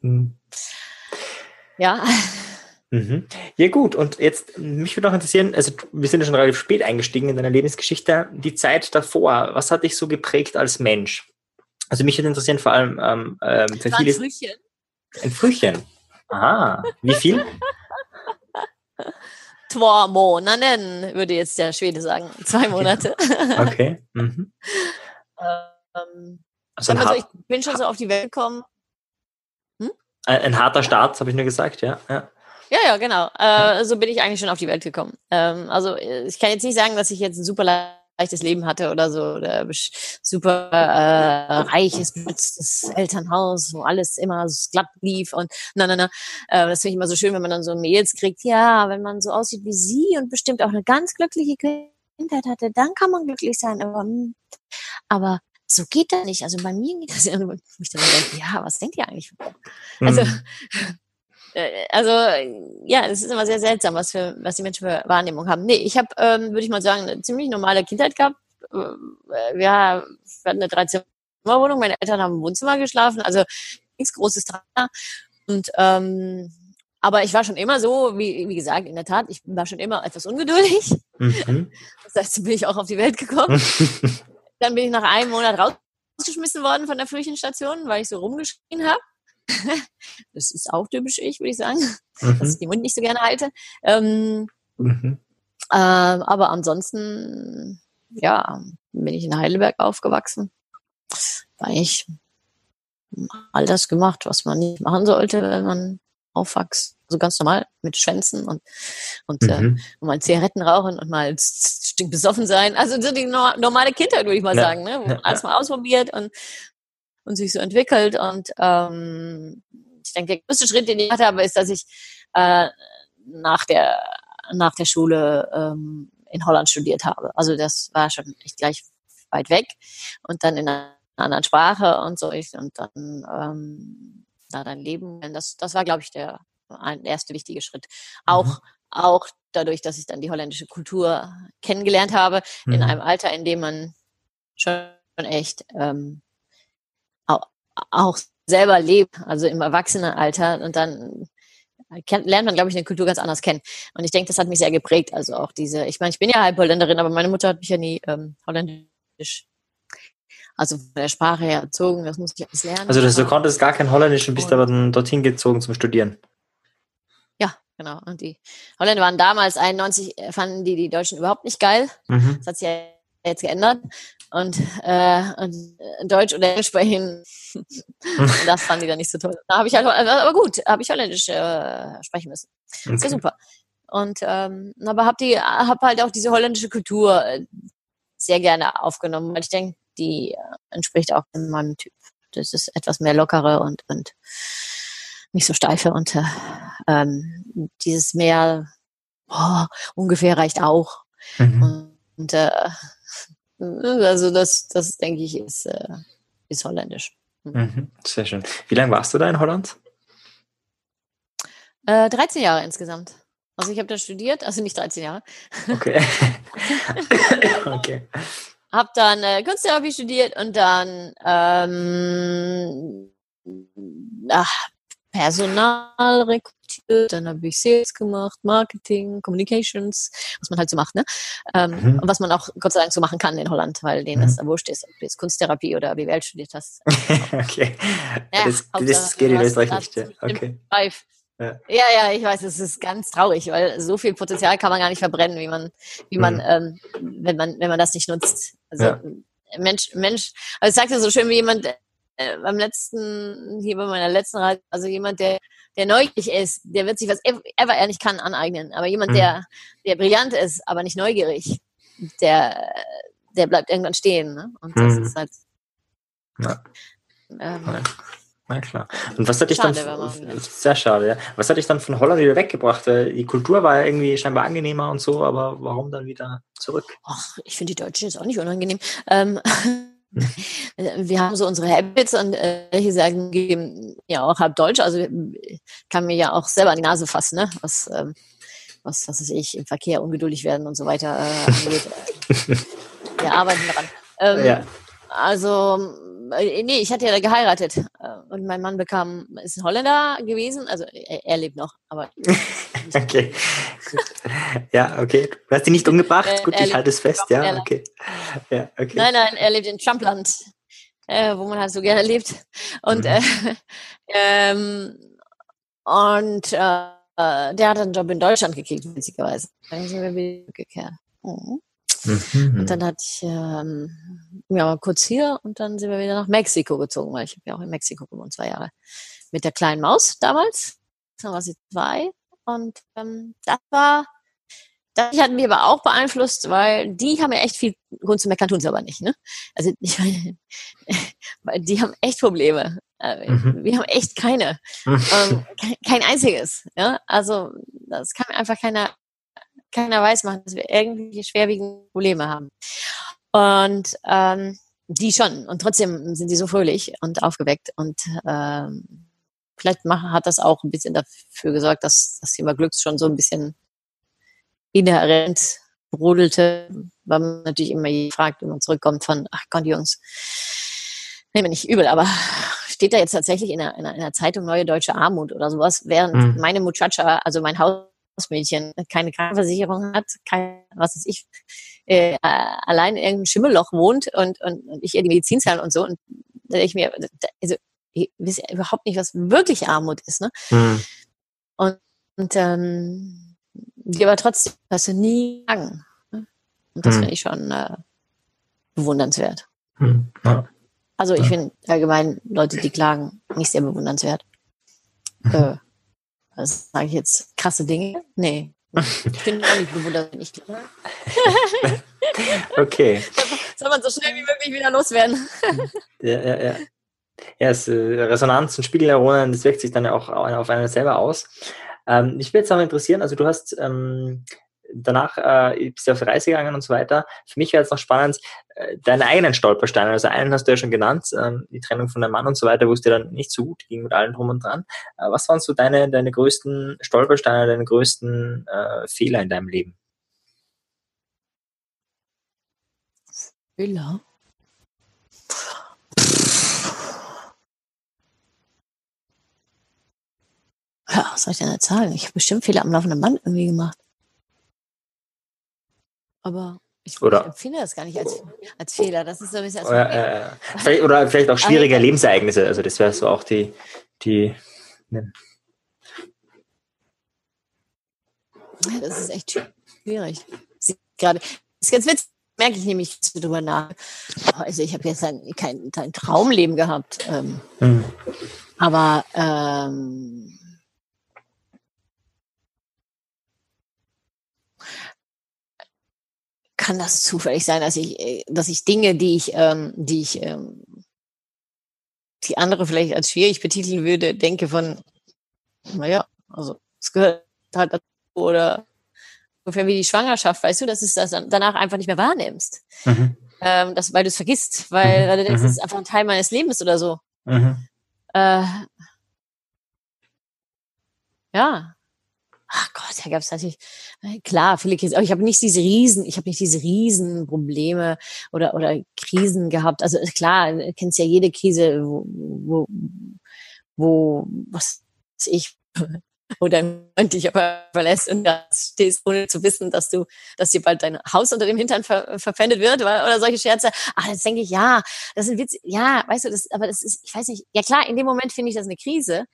mhm. Ja. Mhm. Ja gut, und jetzt, mich würde noch interessieren, also wir sind ja schon relativ spät eingestiegen in deiner Lebensgeschichte, die Zeit davor, was hat dich so geprägt als Mensch? Also mich würde interessieren vor allem ähm, ähm für viele... Ein Frühchen. Ein Frühchen. Aha, wie viel? Zwei Monate, würde jetzt der Schwede sagen. Zwei Monate. Okay. Mhm. ähm, also, also ich bin schon so auf die Welt gekommen. Hm? Ein, ein, harter Start, habe ich nur gesagt, ja. Ja, ja, ja genau. Äh, so bin ich eigentlich schon auf die Welt gekommen. Ähm, also ich kann jetzt nicht sagen, dass ich jetzt ein super leichtes Leben hatte oder so, oder super äh, reiches, benutztes Elternhaus, wo alles immer so glatt lief und na, na, na. Äh, das finde ich immer so schön, wenn man dann so Mails kriegt, ja, wenn man so aussieht wie sie und bestimmt auch eine ganz glückliche Kindheit hatte, dann kann man glücklich sein. Aber, hm, aber so geht das nicht. Also bei mir geht das ja. Ich dann denke, ja, was denkt ihr eigentlich? Also, mhm. Äh, also ja, es ist immer sehr seltsam, was für was die Menschen für Wahrnehmung haben. Nee, ich habe, ähm, würde ich mal sagen, eine ziemlich normale Kindheit gehabt. Äh, wir, hatten eine Dreizimmerwohnung, meine Eltern haben im Wohnzimmer geschlafen, also nichts Großes dran. Und ähm, aber ich war schon immer so, wie, wie gesagt, in der Tat, ich war schon immer etwas ungeduldig. Mhm. Das heißt, bin ich auch auf die Welt gekommen. Dann bin ich nach einem Monat rausgeschmissen worden von der Frühchenstation, weil ich so rumgeschrien habe. Das ist auch typisch ich, würde ich sagen, mhm. dass ich den Mund nicht so gerne halte. Ähm, mhm. äh, aber ansonsten, ja, bin ich in Heidelberg aufgewachsen. War ich all das gemacht, was man nicht machen sollte, wenn man aufwächst. Also ganz normal mit Schwänzen und, und, äh, mhm. äh, und mal Zigaretten rauchen und mal besoffen sein. Also so die normale Kindheit, würde ich mal ja. sagen, ne? Man alles mal ausprobiert und, und sich so entwickelt. Und ähm, ich denke, der größte Schritt, den ich gemacht habe, ist, dass ich äh, nach der nach der Schule ähm, in Holland studiert habe. Also das war schon echt gleich weit weg und dann in einer anderen Sprache und so und dann ähm, da dein Leben. Das, das war, glaube ich, der ein erste wichtige Schritt. Auch, mhm. auch dadurch, dass ich dann die holländische Kultur kennengelernt habe, mhm. in einem Alter, in dem man schon echt ähm, auch, selber lebt, also im Erwachsenenalter und dann lernt man, glaube ich, eine Kultur ganz anders kennen. Und ich denke, das hat mich sehr geprägt. Also auch diese, ich meine, ich bin ja halb Holländerin, aber meine Mutter hat mich ja nie ähm, holländisch also von der Sprache her erzogen, das muss ich alles lernen. Also du konntest gar kein Holländisch und bist aber dann dorthin gezogen zum Studieren. Ja, genau. Und die Holländer waren damals 91, äh, fanden die die Deutschen überhaupt nicht geil. Mhm. Das hat sich ja jetzt geändert. Und, äh, und Deutsch oder Englisch sprechen, das fanden die dann nicht so toll. Da habe ich halt, aber gut, habe ich Holländisch äh, sprechen müssen. Okay. Das ist ja super. Und ähm, aber habe die, habe halt auch diese holländische Kultur äh, sehr gerne aufgenommen, weil ich denke, die äh, entspricht auch meinem Typ. Das ist etwas mehr lockere und, und nicht so steife und äh, ähm, dieses mehr oh, ungefähr reicht auch. Mhm. Und äh, also das, das denke ich, ist, äh, ist holländisch. Mhm. mhm. Sehr schön. Wie lange warst du da in Holland? Äh, 13 Jahre insgesamt. Also ich habe da studiert, also nicht 13 Jahre. Okay. okay habe dann äh, Kunsttherapie studiert und dann ähm, ach, Personal rekrutiert, dann habe ich Sales gemacht, Marketing, Communications, was man halt so macht, ne? Ähm, mhm. Und was man auch Gott sei Dank so machen kann in Holland, weil denen mhm. das da wurscht ist, ob du jetzt Kunsttherapie oder BWL studiert hast. okay. Ja, das, das geht in Österreich nicht. Ja. Okay. Ja. ja, ja, ich weiß, es ist ganz traurig, weil so viel Potenzial kann man gar nicht verbrennen, wie man, wie man, mhm. ähm, wenn man, wenn man das nicht nutzt. Also ja. Mensch, Mensch, also ich sagte so schön wie jemand äh, beim letzten, hier bei meiner letzten Reise, also jemand, der, der neugierig ist, der wird sich was ever er nicht kann aneignen. Aber jemand, mhm. der, der brillant ist, aber nicht neugierig, der, der bleibt irgendwann stehen. Ne? Und das mhm. ist halt. Ja. Ähm, na klar. Und was hat dich schade, dann, sehr schade, ja. Was hat dich dann von Holland wieder weggebracht? Weil die Kultur war ja irgendwie scheinbar angenehmer und so, aber warum dann wieder zurück? Ach, ich finde die Deutschen jetzt auch nicht unangenehm. Ähm, wir haben so unsere Habits und äh, hier sagen geben ja auch halb Deutsch, also kann mir ja auch selber an die Nase fassen, ne? Was, ähm, was, was weiß ich, im Verkehr ungeduldig werden und so weiter äh, angeht. wir arbeiten daran. Ähm, ja. Also äh, nee, ich hatte ja geheiratet äh, und mein Mann bekam, ist ein Holländer gewesen, also er, er lebt noch, aber. okay. ja, okay. Du hast ihn nicht umgebracht? Äh, Gut, ich halte es fest, ja, okay. ja, okay. Nein, nein, er lebt in Trumpland, äh, wo man halt so gerne lebt. Und, mhm. äh, ähm, und äh, der hat einen Job in Deutschland gekriegt, witzigerweise. Dann sind wir wieder gekehrt. Mhm. Mhm. Und dann hatte ich ähm, ja mal kurz hier und dann sind wir wieder nach Mexiko gezogen, weil ich habe ja auch in Mexiko gewohnt, zwei Jahre. Mit der kleinen Maus damals. Dann war sie zwei. Und ähm, das war, das hat mich aber auch beeinflusst, weil die haben ja echt viel Grund zu meckern, tun sie aber nicht. Ne? Also ich meine, die haben echt Probleme. Äh, mhm. Wir haben echt keine. Ähm, kein, kein einziges. Ja? Also das kann mir einfach keiner keiner weiß machen, dass wir irgendwie schwerwiegende Probleme haben. Und ähm, die schon. Und trotzdem sind sie so fröhlich und aufgeweckt. Und ähm, vielleicht mach, hat das auch ein bisschen dafür gesorgt, dass das Thema Glücks schon so ein bisschen inhärent brodelte, weil man natürlich immer fragt, wenn man zurückkommt von, ach Gott, Jungs, nehme nicht übel, aber steht da jetzt tatsächlich in einer, in einer Zeitung Neue Deutsche Armut oder sowas, während mhm. meine Muchacha, also mein Hausmädchen, keine Krankenversicherung hat, kein, was weiß ich, äh, allein in irgendeinem Schimmelloch wohnt und, und, und ich ihr die Medizin zahle und so. Und da denke ich mir, also ich weiß ja überhaupt nicht, was wirklich Armut ist. Ne? Mhm. Und, und ähm, die aber trotzdem, was du nie sagen. Ne? Und das mhm. finde ich schon äh, bewundernswert. Mhm. Ja. Also ich ja. finde allgemein Leute, die klagen, nicht sehr bewundernswert. Mhm. Äh, was sage ich jetzt? Krasse Dinge? Nee. Ich bin auch nicht bewundert, wenn ich klage. okay. Soll man so schnell wie möglich wieder loswerden? ja, ja, ja. Ja, es, äh, Resonanz und Spiegelneuronen, das wirkt sich dann ja auch auf einen selber aus. Ähm, mich würde jetzt auch interessieren, also du hast ähm, danach äh, bist du auf Reise gegangen und so weiter. Für mich wäre jetzt noch spannend, äh, deine eigenen Stolpersteine. Also einen hast du ja schon genannt, ähm, die Trennung von deinem Mann und so weiter, wo es dir dann nicht so gut ging mit allem drum und dran. Äh, was waren so deine, deine größten Stolpersteine, deine größten äh, Fehler in deinem Leben? Fehler? Was soll ich denn jetzt sagen? Ich habe bestimmt Fehler am laufenden Band irgendwie gemacht. Aber ich, oder, ich empfinde das gar nicht als, als Fehler. Das ist so ein bisschen als oder, äh, vielleicht, oder vielleicht auch schwierige Aber, Lebensereignisse. Also das wäre so auch die, die ne. das ist echt schwierig. Gerade ist ganz witzig, merke ich nämlich drüber nach. Also ich habe jetzt ein, kein, kein Traumleben gehabt. Ähm, mhm. Aber ähm, kann das zufällig sein, dass ich, äh, dass ich Dinge, die ich, ähm, die ich, ähm, die andere vielleicht als schwierig betiteln würde, denke von, naja, also es gehört halt dazu oder ungefähr wie die Schwangerschaft, weißt du, dass du das danach einfach nicht mehr wahrnimmst. Mhm. Ähm, das, weil du es vergisst, weil, mhm. weil du denkst, mhm. das ist einfach ein Teil meines Lebens oder so. Mhm. Äh, ja, ach Gott, da gab es natürlich, äh, klar, viele Krisen, aber ich habe nicht diese Riesen, ich habe nicht diese Riesenprobleme oder, oder Krisen gehabt. Also klar, du kennst ja jede Krise, wo, wo, wo was ich, dein Freund dich aber verlässt und da stehst, ohne zu wissen, dass du, dass dir bald dein Haus unter dem Hintern ver, verpfändet wird oder, oder solche Scherze. Ach, das denke ich, ja, das sind Witz, ja, weißt du, das, aber das ist, ich weiß nicht, ja klar, in dem Moment finde ich das eine Krise.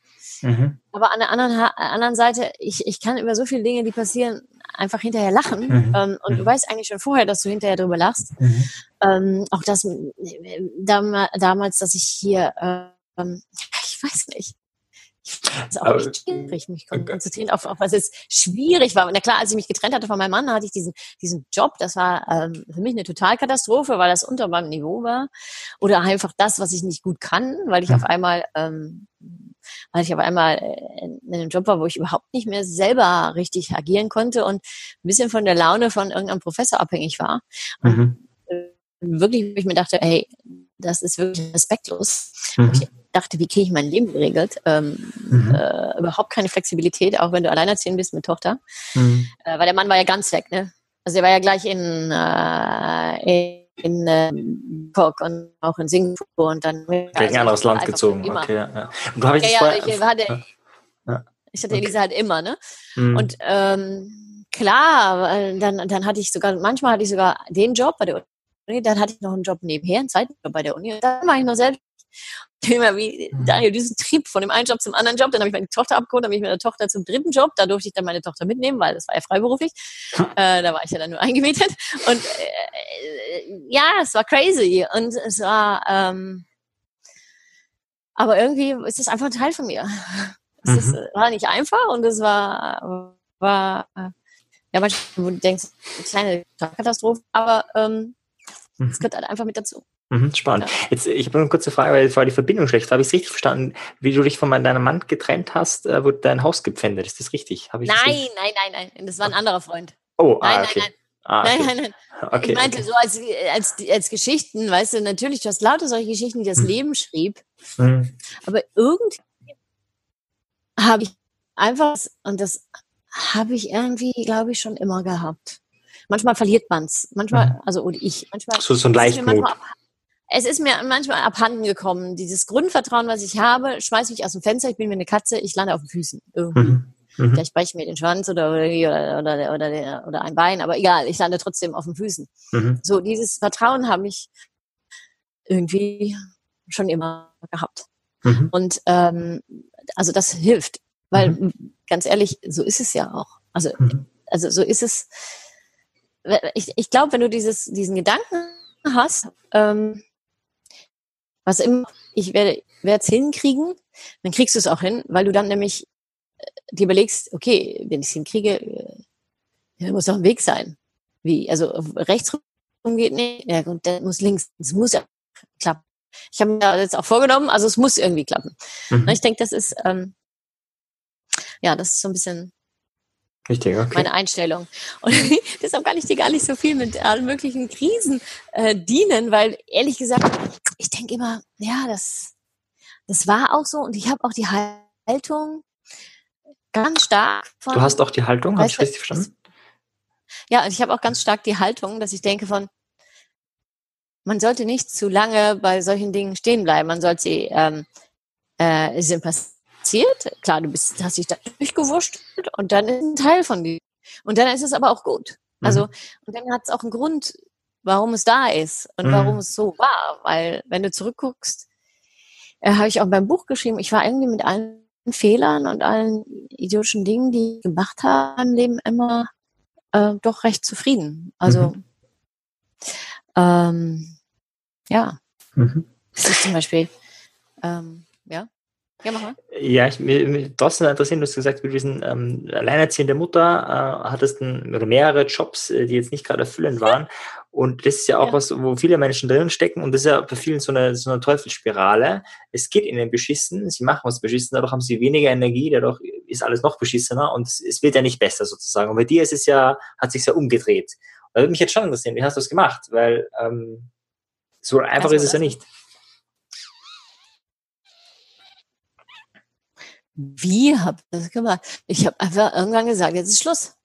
Mhm. Aber an der anderen, anderen Seite, ich, ich kann über so viele Dinge, die passieren, einfach hinterher lachen. Mhm. Ähm, und mhm. du weißt eigentlich schon vorher, dass du hinterher drüber lachst. Mhm. Ähm, auch das äh, damals, dass ich hier, ähm, ich weiß nicht, das ist auch aber, echt schwierig, mich konzentrieren auf, auf was jetzt schwierig war. Na klar, als ich mich getrennt hatte von meinem Mann, hatte ich diesen, diesen Job. Das war ähm, für mich eine Totalkatastrophe, weil das unter meinem Niveau war. Oder einfach das, was ich nicht gut kann, weil ich mhm. auf einmal, ähm, weil ich auf einmal in einem Job war, wo ich überhaupt nicht mehr selber richtig agieren konnte und ein bisschen von der Laune von irgendeinem Professor abhängig war. Mhm. Und wirklich, ich mir dachte, hey, das ist wirklich respektlos. Mhm. Ich dachte, wie kriege ich mein Leben geregelt? Ähm, mhm. äh, überhaupt keine Flexibilität, auch wenn du alleinerziehend bist mit Tochter. Mhm. Äh, weil der Mann war ja ganz weg, ne? Also er war ja gleich in, äh, in äh, Bangkok und auch in Singapur und dann gleich also, ein anderes Land gezogen. Okay, ja. Und du ja, ja, ich, hatte, ja. ich hatte okay. Elisa halt immer, ne? Mhm. Und ähm, klar, dann, dann hatte ich sogar, manchmal hatte ich sogar den Job bei der Uni, dann hatte ich noch einen Job nebenher, einen zweiten Job bei der Uni dann war ich noch selbst immer wie mhm. Daniel, diesen Trieb von dem einen Job zum anderen Job. Dann habe ich meine Tochter abgeholt, dann bin ich mit der Tochter zum dritten Job. Da durfte ich dann meine Tochter mitnehmen, weil das war ja freiberuflich. Äh, da war ich ja dann nur eingemietet. Und äh, ja, es war crazy. Und es war, ähm, aber irgendwie ist das einfach ein Teil von mir. Es mhm. ist, war nicht einfach und es war, war ja, manchmal, wo du denkst, eine kleine Katastrophe, aber ähm, es mhm. gehört halt einfach mit dazu. Mhm, spannend. Ja. Jetzt, ich habe eine kurze Frage, weil vorher die Verbindung schlecht war. Habe ich es richtig verstanden, wie du dich von deinem Mann getrennt hast, äh, wurde dein Haus gepfändet. Ist das richtig? Hab ich nein, richtig? nein, nein, nein. Das war ein anderer Freund. Oh, nein, ah, okay. nein, nein. Ah, okay. Nein, nein, nein. Okay, ich meinte okay. so als, als, als Geschichten, weißt du, natürlich, du hast lauter solche Geschichten, die das hm. Leben schrieb. Hm. Aber irgendwie habe ich einfach, und das habe ich irgendwie, glaube ich, schon immer gehabt. Manchmal verliert man es. Manchmal, hm. also, oder ich, manchmal. So, so ein Leichtmut es ist mir manchmal abhanden gekommen. Dieses Grundvertrauen, was ich habe, schmeiß mich aus dem Fenster, ich bin wie eine Katze, ich lande auf den Füßen. Irgendwie. Mhm. Mhm. Vielleicht breche ich mir den Schwanz oder, oder, oder, oder, oder ein Bein, aber egal, ich lande trotzdem auf den Füßen. Mhm. So, dieses Vertrauen habe ich irgendwie schon immer gehabt. Mhm. Und ähm, also das hilft, weil mhm. ganz ehrlich, so ist es ja auch. Also, mhm. also so ist es. Ich, ich glaube, wenn du dieses, diesen Gedanken hast, ähm, was immer, ich werde es hinkriegen, dann kriegst du es auch hin, weil du dann nämlich äh, dir überlegst, okay, wenn ich es hinkriege, äh, muss auch ein Weg sein. Wie, also rechts rum geht nicht, ja gut, der muss links, es muss ja klappen. Ich habe mir jetzt auch vorgenommen, also es muss irgendwie klappen. Mhm. Ich denke, das ist, ähm, ja, das ist so ein bisschen Richtig, okay. meine Einstellung. Und deshalb kann ich dir gar nicht so viel mit allen möglichen Krisen äh, dienen, weil ehrlich gesagt, ich denke immer, ja, das, das war auch so und ich habe auch die Haltung ganz stark von. Du hast auch die Haltung, habe ich richtig verstanden? Ja, und ich habe auch ganz stark die Haltung, dass ich denke von, man sollte nicht zu lange bei solchen Dingen stehen bleiben. Man sollte sie, ähm, äh, sind passiert. Klar, du bist, hast dich da durchgewurscht und dann ist ein Teil von dir. Und dann ist es aber auch gut. Mhm. Also, und dann hat es auch einen Grund, warum es da ist und mhm. warum es so war. Weil, wenn du zurückguckst, äh, habe ich auch beim Buch geschrieben, ich war irgendwie mit allen Fehlern und allen idiotischen Dingen, die ich gemacht habe im Leben, immer äh, doch recht zufrieden. Also, mhm. ähm, ja. Mhm. Das ist zum Beispiel, ähm, ja. Ja, mach mal. Ja, ich, mir, mir trotzdem interessiert, du hast gesagt, mit diesen ähm, alleinerziehende Mutter äh, hattest ein, mehrere Jobs, äh, die jetzt nicht gerade erfüllend waren. Und das ist ja auch ja. was, wo viele Menschen drin stecken und das ist ja bei vielen so eine, so eine Teufelsspirale. Es geht ihnen beschissen, sie machen was beschissen, dadurch haben sie weniger Energie, dadurch ist alles noch beschissener und es wird ja nicht besser sozusagen. Und bei dir ist es ja, hat sich ja umgedreht. Da würde mich jetzt schon interessieren, wie hast du das gemacht? Weil ähm, so einfach also, ist es ja nicht. Wie habe ich das gemacht? Ich habe einfach irgendwann gesagt, jetzt ist Schluss.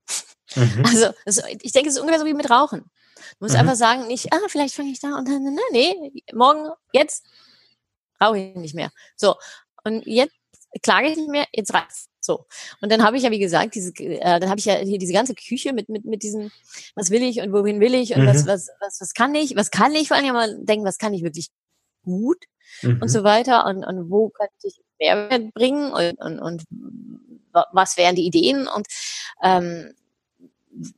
Mhm. Also, also, ich denke, es ist ungefähr so wie mit Rauchen. Du musst mhm. einfach sagen, nicht, ah, vielleicht fange ich da und dann, nee, morgen, jetzt rauche ich nicht mehr. So, und jetzt klage ich nicht mehr, jetzt reicht's. So. Und dann habe ich ja, wie gesagt, diese, äh, dann habe ich ja hier diese ganze Küche mit, mit, mit diesem, was will ich und wohin will ich und mhm. was, was, was, was kann ich, was kann ich, vor allem mal denken, was kann ich wirklich gut mhm. und so weiter und, und wo könnte ich Mehrwert bringen und, und, und was wären die Ideen und ähm,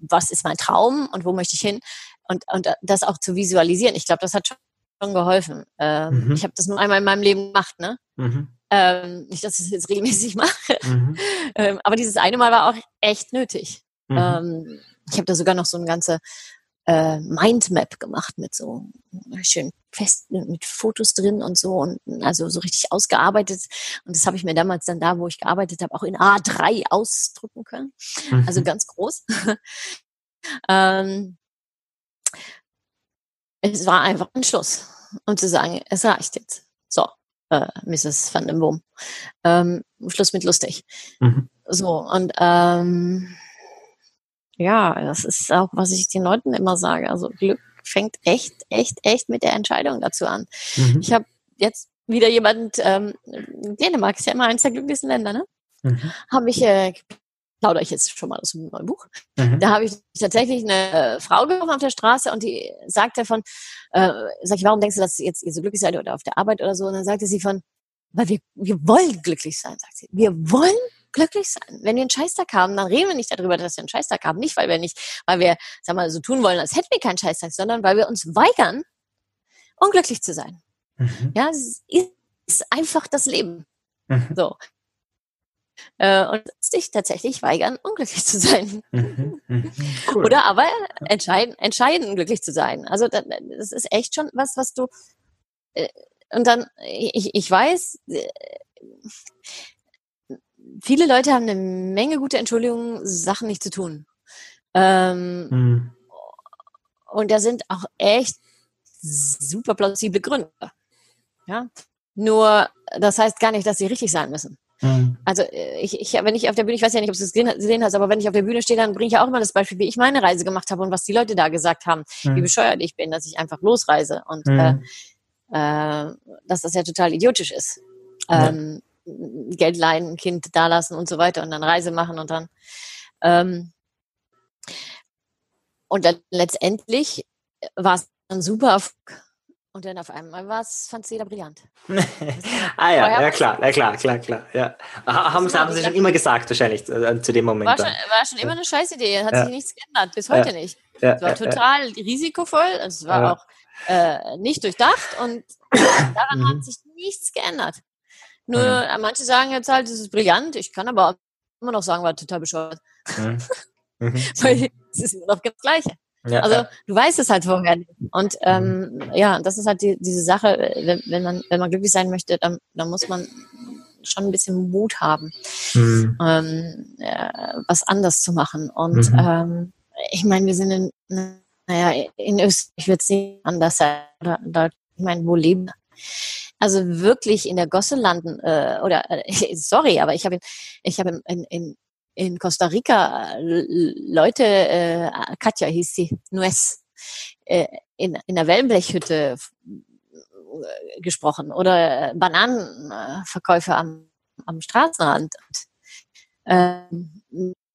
was ist mein Traum und wo möchte ich hin und, und das auch zu visualisieren. Ich glaube, das hat schon geholfen. Ähm, mhm. Ich habe das nur einmal in meinem Leben gemacht, ne? Mhm. Ähm, nicht, dass ich es jetzt regelmäßig mache. Mhm. Ähm, aber dieses eine Mal war auch echt nötig. Mhm. Ähm, ich habe da sogar noch so eine ganze äh, Mindmap gemacht mit so schön fest mit Fotos drin und so und also so richtig ausgearbeitet und das habe ich mir damals dann da, wo ich gearbeitet habe, auch in A3 ausdrucken können, also mhm. ganz groß. ähm, es war einfach ein Schluss, um zu sagen, es reicht jetzt. So, äh, Mrs. Van den Boom. Ähm, Schluss mit lustig. Mhm. So, und ähm, ja, das ist auch, was ich den Leuten immer sage. Also Glück fängt echt, echt, echt mit der Entscheidung dazu an. Mhm. Ich habe jetzt wieder jemand, ähm, Dänemark ist ja immer eines der glücklichsten Länder, ne? Mhm. Habe ich äh, plaudere ich jetzt schon mal aus dem neuen Buch. Mhm. Da habe ich tatsächlich eine äh, Frau getroffen auf der Straße und die sagte von, äh, sag ich, warum denkst du, dass jetzt ihr so glücklich seid oder auf der Arbeit oder so? Und dann sagte sie von, weil wir, wir wollen glücklich sein, sagt sie. Wir wollen glücklich sein. Wenn wir einen Scheißtag haben, dann reden wir nicht darüber, dass wir einen Scheißtag haben. Nicht, weil wir nicht, weil wir, sag mal, so tun wollen, als hätten wir keinen Scheißtag, sondern weil wir uns weigern, unglücklich zu sein. Mhm. Ja, es ist einfach das Leben. Mhm. So äh, und sich tatsächlich weigern, unglücklich zu sein. Mhm, mhm. cool. Oder aber entscheiden, entscheiden, glücklich zu sein. Also das ist echt schon was, was du äh, und dann, ich, ich weiß, äh, viele Leute haben eine Menge gute Entschuldigungen, Sachen nicht zu tun. Ähm, mhm. Und da sind auch echt super plausible Gründe. Ja. Nur, das heißt gar nicht, dass sie richtig sein müssen. Mhm. Also äh, ich, ich, wenn ich auf der Bühne, ich weiß ja nicht, ob du es gesehen hast, aber wenn ich auf der Bühne stehe, dann bringe ich ja auch immer das Beispiel, wie ich meine Reise gemacht habe und was die Leute da gesagt haben, mhm. wie bescheuert ich bin, dass ich einfach losreise. Und mhm. äh, äh, dass das ja total idiotisch ist. Ähm. Geld leihen, ein Kind dalassen und so weiter und dann Reise machen und dann. Ähm, und dann letztendlich war es ein super Erfolg. Und dann auf einmal war es, fand jeder brillant. ah ja, ja klar, ja klar, klar, klar. Ja. Haben, haben sie schon immer gesagt, wahrscheinlich, äh, zu dem Moment. War schon, war schon immer eine Scheißidee, hat ja. sich nichts geändert, bis heute ja. nicht. es war total risikovoll, es war auch äh, nicht durchdacht und daran mhm. hat sich nichts geändert. Nur mhm. manche sagen jetzt halt, es ist brillant, ich kann aber immer noch sagen, war total bescheuert. Mhm. mhm. Weil es ist immer noch das Gleiche. Ja, also du weißt es halt vorher. Und mhm. ähm, ja, das ist halt die, diese Sache, wenn, wenn, man, wenn man glücklich sein möchte, dann, dann muss man schon ein bisschen Mut haben, mhm. ähm, ja, was anders zu machen. Und mhm. ähm, ich meine, wir sind in, naja, in Österreich wird es nicht anders sein. Oder, oder ich meine, wo leben also wirklich in der Gosse landen äh, oder äh, sorry, aber ich habe ich habe in, in, in Costa Rica äh, Leute, äh, Katja hieß sie, Nuez, äh, in, in der Wellenblechhütte äh, gesprochen oder Bananenverkäufer am, am Straßenrand. äh,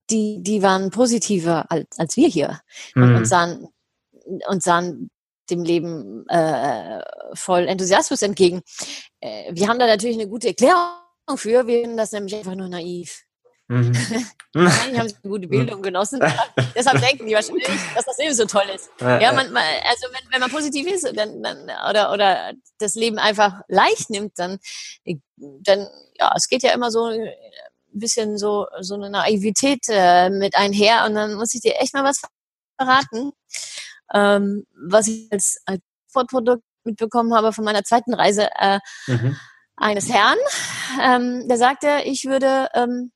die, die waren positiver als, als wir hier mhm. und, sahen, und sahen dem Leben äh, voll Enthusiasmus entgegen. Äh, wir haben da natürlich eine gute Erklärung für, wir finden das nämlich einfach nur naiv. Mhm. Wahrscheinlich haben sie eine gute Bildung genossen. Deshalb denken die wahrscheinlich, dass das Leben so toll ist. Ja, man, also wenn, wenn man positiv ist dann, dann, oder, oder das Leben einfach leicht nimmt, dann, dann, ja, es geht ja immer so ein bisschen so, so eine Naivität äh, mit einher und dann muss ich dir echt mal was verraten, ähm, was ich als, als Fortprodukt mitbekommen habe von meiner zweiten Reise äh, mhm. eines Herrn, ähm, der sagte, ich würde ähm,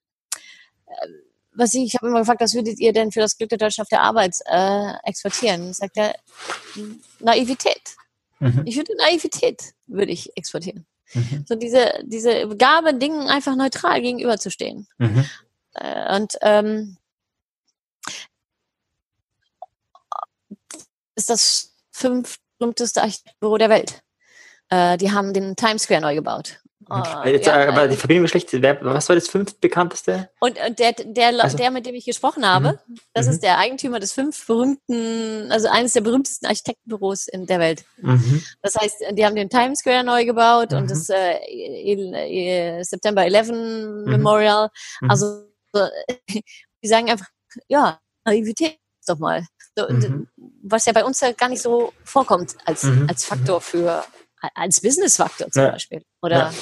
was ich, ich habe immer gefragt, was würdet ihr denn für das Glück der Deutschen auf der Arbeit äh, exportieren? Sagt er, Naivität. Mhm. Ich würde Naivität würde ich exportieren. Mhm. So diese, diese Gabe, Dingen einfach neutral gegenüberzustehen. Mhm. Äh, und ähm, ist das fünftberühmteste Architekturbüro der Welt. Äh, die haben den Times Square neu gebaut. Oh, Jetzt, ja, aber die Verbindung ist schlecht. Was war das fünf bekannteste? Und, und der, der, also, der, mit dem ich gesprochen habe, mhm. das mhm. ist der Eigentümer des fünf berühmten, also eines der berühmtesten Architektenbüros in der Welt. Mhm. Das heißt, die haben den Times Square neu gebaut und mhm. das äh, September 11 mhm. Memorial. Mhm. Also die sagen einfach, ja, Naivität doch mal. So, was ja bei uns ja gar nicht so vorkommt als, als Faktor für als Business-Faktor zum ja. Beispiel. Oder ja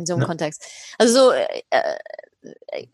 in so einem ja. Kontext. Also so, äh, äh,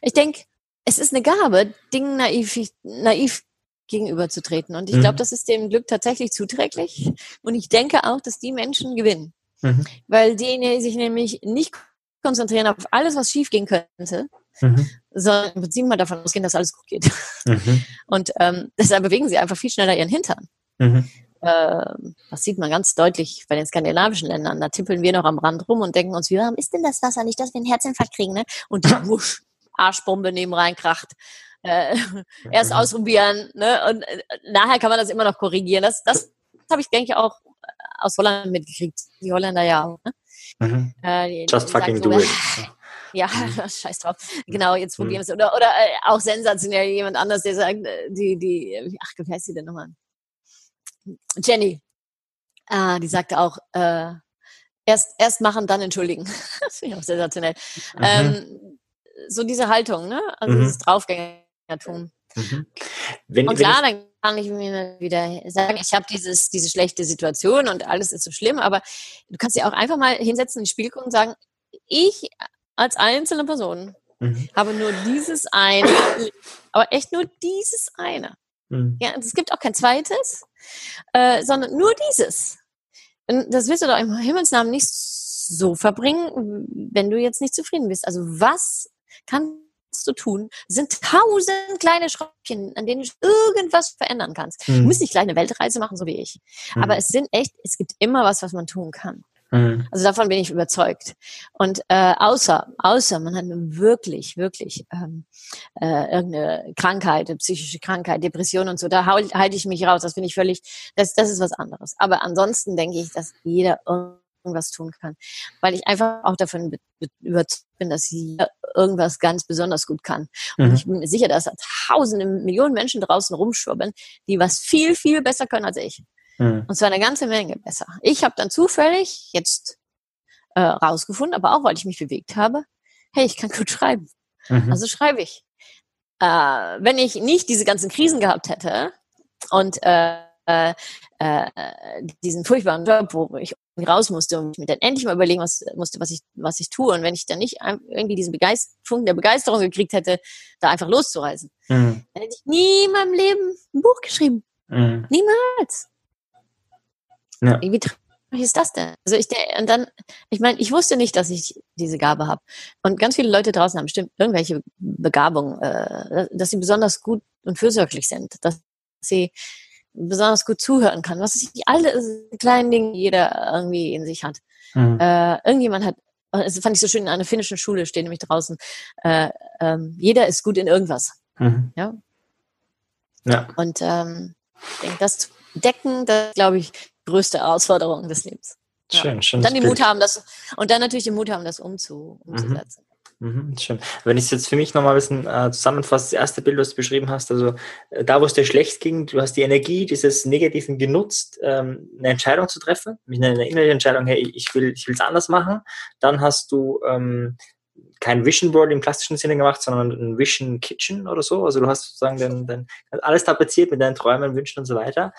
ich denke, es ist eine Gabe, Dingen naiv, naiv gegenüberzutreten. Und ich glaube, mhm. das ist dem Glück tatsächlich zuträglich. Und ich denke auch, dass die Menschen gewinnen. Mhm. Weil die sich nämlich nicht konzentrieren auf alles, was schief gehen könnte, mhm. Sondern im Prinzip mal davon ausgehen, dass alles gut geht. Mhm. Und ähm, deshalb bewegen sie einfach viel schneller ihren Hintern. Mhm. Ähm, das sieht man ganz deutlich bei den skandinavischen Ländern. Da tippeln wir noch am Rand rum und denken uns, wie warm ist denn das Wasser? Nicht, dass wir einen Herzinfarkt kriegen, ne? Und die wusch, Arschbombe neben reinkracht. Äh, erst mhm. ausprobieren, ne? Und äh, nachher kann man das immer noch korrigieren. Das, das habe ich, denke ich, auch aus Holland mitgekriegt. Die Holländer ja auch. Ne? Mhm. Äh, die, Just die fucking so, do it. Ja, mhm. scheiß drauf. Genau, jetzt probieren wir es. Oder, oder äh, auch sensationell jemand anders, der sagt, äh, die, die, ach, wie heißt die denn nochmal? Jenny, äh, die sagte auch, äh, erst, erst machen, dann entschuldigen. das finde ich auch sensationell. Mhm. Ähm, so diese Haltung, ne? Also mhm. dieses Draufgängertum. Mhm. Wenn, und klar, dann kann ich mir wieder sagen, ich habe dieses diese schlechte Situation und alles ist so schlimm, aber du kannst dir auch einfach mal hinsetzen in die Spiel gucken und sagen, ich als einzelne Person mhm. habe nur dieses eine, aber echt nur dieses eine. Mhm. Ja, es gibt auch kein zweites, äh, sondern nur dieses. Und das wirst du doch im Himmelsnamen nicht so verbringen, wenn du jetzt nicht zufrieden bist. Also was kannst du tun? Sind tausend kleine Schräubchen, an denen du irgendwas verändern kannst. Mhm. Du musst nicht gleich eine Weltreise machen, so wie ich. Mhm. Aber es sind echt, es gibt immer was, was man tun kann. Mhm. Also davon bin ich überzeugt. Und äh, außer, außer man hat wirklich, wirklich ähm, äh, irgendeine Krankheit, eine psychische Krankheit, Depression und so, da halte halt ich mich raus. Das finde ich völlig, das, das ist was anderes. Aber ansonsten denke ich, dass jeder irgendwas tun kann. Weil ich einfach auch davon überzeugt bin, dass jeder irgendwas ganz besonders gut kann. Und mhm. ich bin mir sicher, dass da tausende, Millionen Menschen draußen rumschwurbeln, die was viel, viel besser können als ich. Mhm. Und zwar eine ganze Menge besser. Ich habe dann zufällig jetzt äh, rausgefunden, aber auch weil ich mich bewegt habe, hey, ich kann gut schreiben. Mhm. Also schreibe ich. Äh, wenn ich nicht diese ganzen Krisen gehabt hätte und äh, äh, äh, diesen furchtbaren Job, wo ich raus musste und mir dann endlich mal überlegen was, musste, was ich, was ich tue. Und wenn ich dann nicht irgendwie diesen Begeisterung der Begeisterung gekriegt hätte, da einfach loszureisen, mhm. dann hätte ich nie in meinem Leben ein Buch geschrieben. Mhm. Niemals. Ja. Wie traurig ist das denn? Also ich und dann, ich meine, ich wusste nicht, dass ich diese Gabe habe. Und ganz viele Leute draußen haben bestimmt irgendwelche Begabungen, äh, dass sie besonders gut und fürsorglich sind, dass sie besonders gut zuhören kann. Was ist alle kleinen Dinge, die jeder irgendwie in sich hat. Mhm. Äh, irgendjemand hat, das fand ich so schön, in einer finnischen Schule stehen nämlich draußen, äh, ähm, jeder ist gut in irgendwas. Mhm. Ja. ja. Und ähm, ich denke, das zu decken, das glaube ich, größte Herausforderung des Lebens. Schön, ja. schön. Dann den Mut haben, das, und dann natürlich den Mut haben, das umzu, mhm. umzusetzen. Mhm, schön. Wenn ich es jetzt für mich nochmal ein bisschen äh, zusammenfasse, das erste Bild, was du beschrieben hast, also äh, da, wo es dir schlecht ging, du hast die Energie dieses Negativen genutzt, ähm, eine Entscheidung zu treffen, eine, eine innere Entscheidung, hey, ich will ich es anders machen. Dann hast du ähm, kein Vision Board im klassischen Sinne gemacht, sondern ein Vision Kitchen oder so. Also du hast sozusagen den, alles tapeziert mit deinen Träumen, Wünschen und so weiter.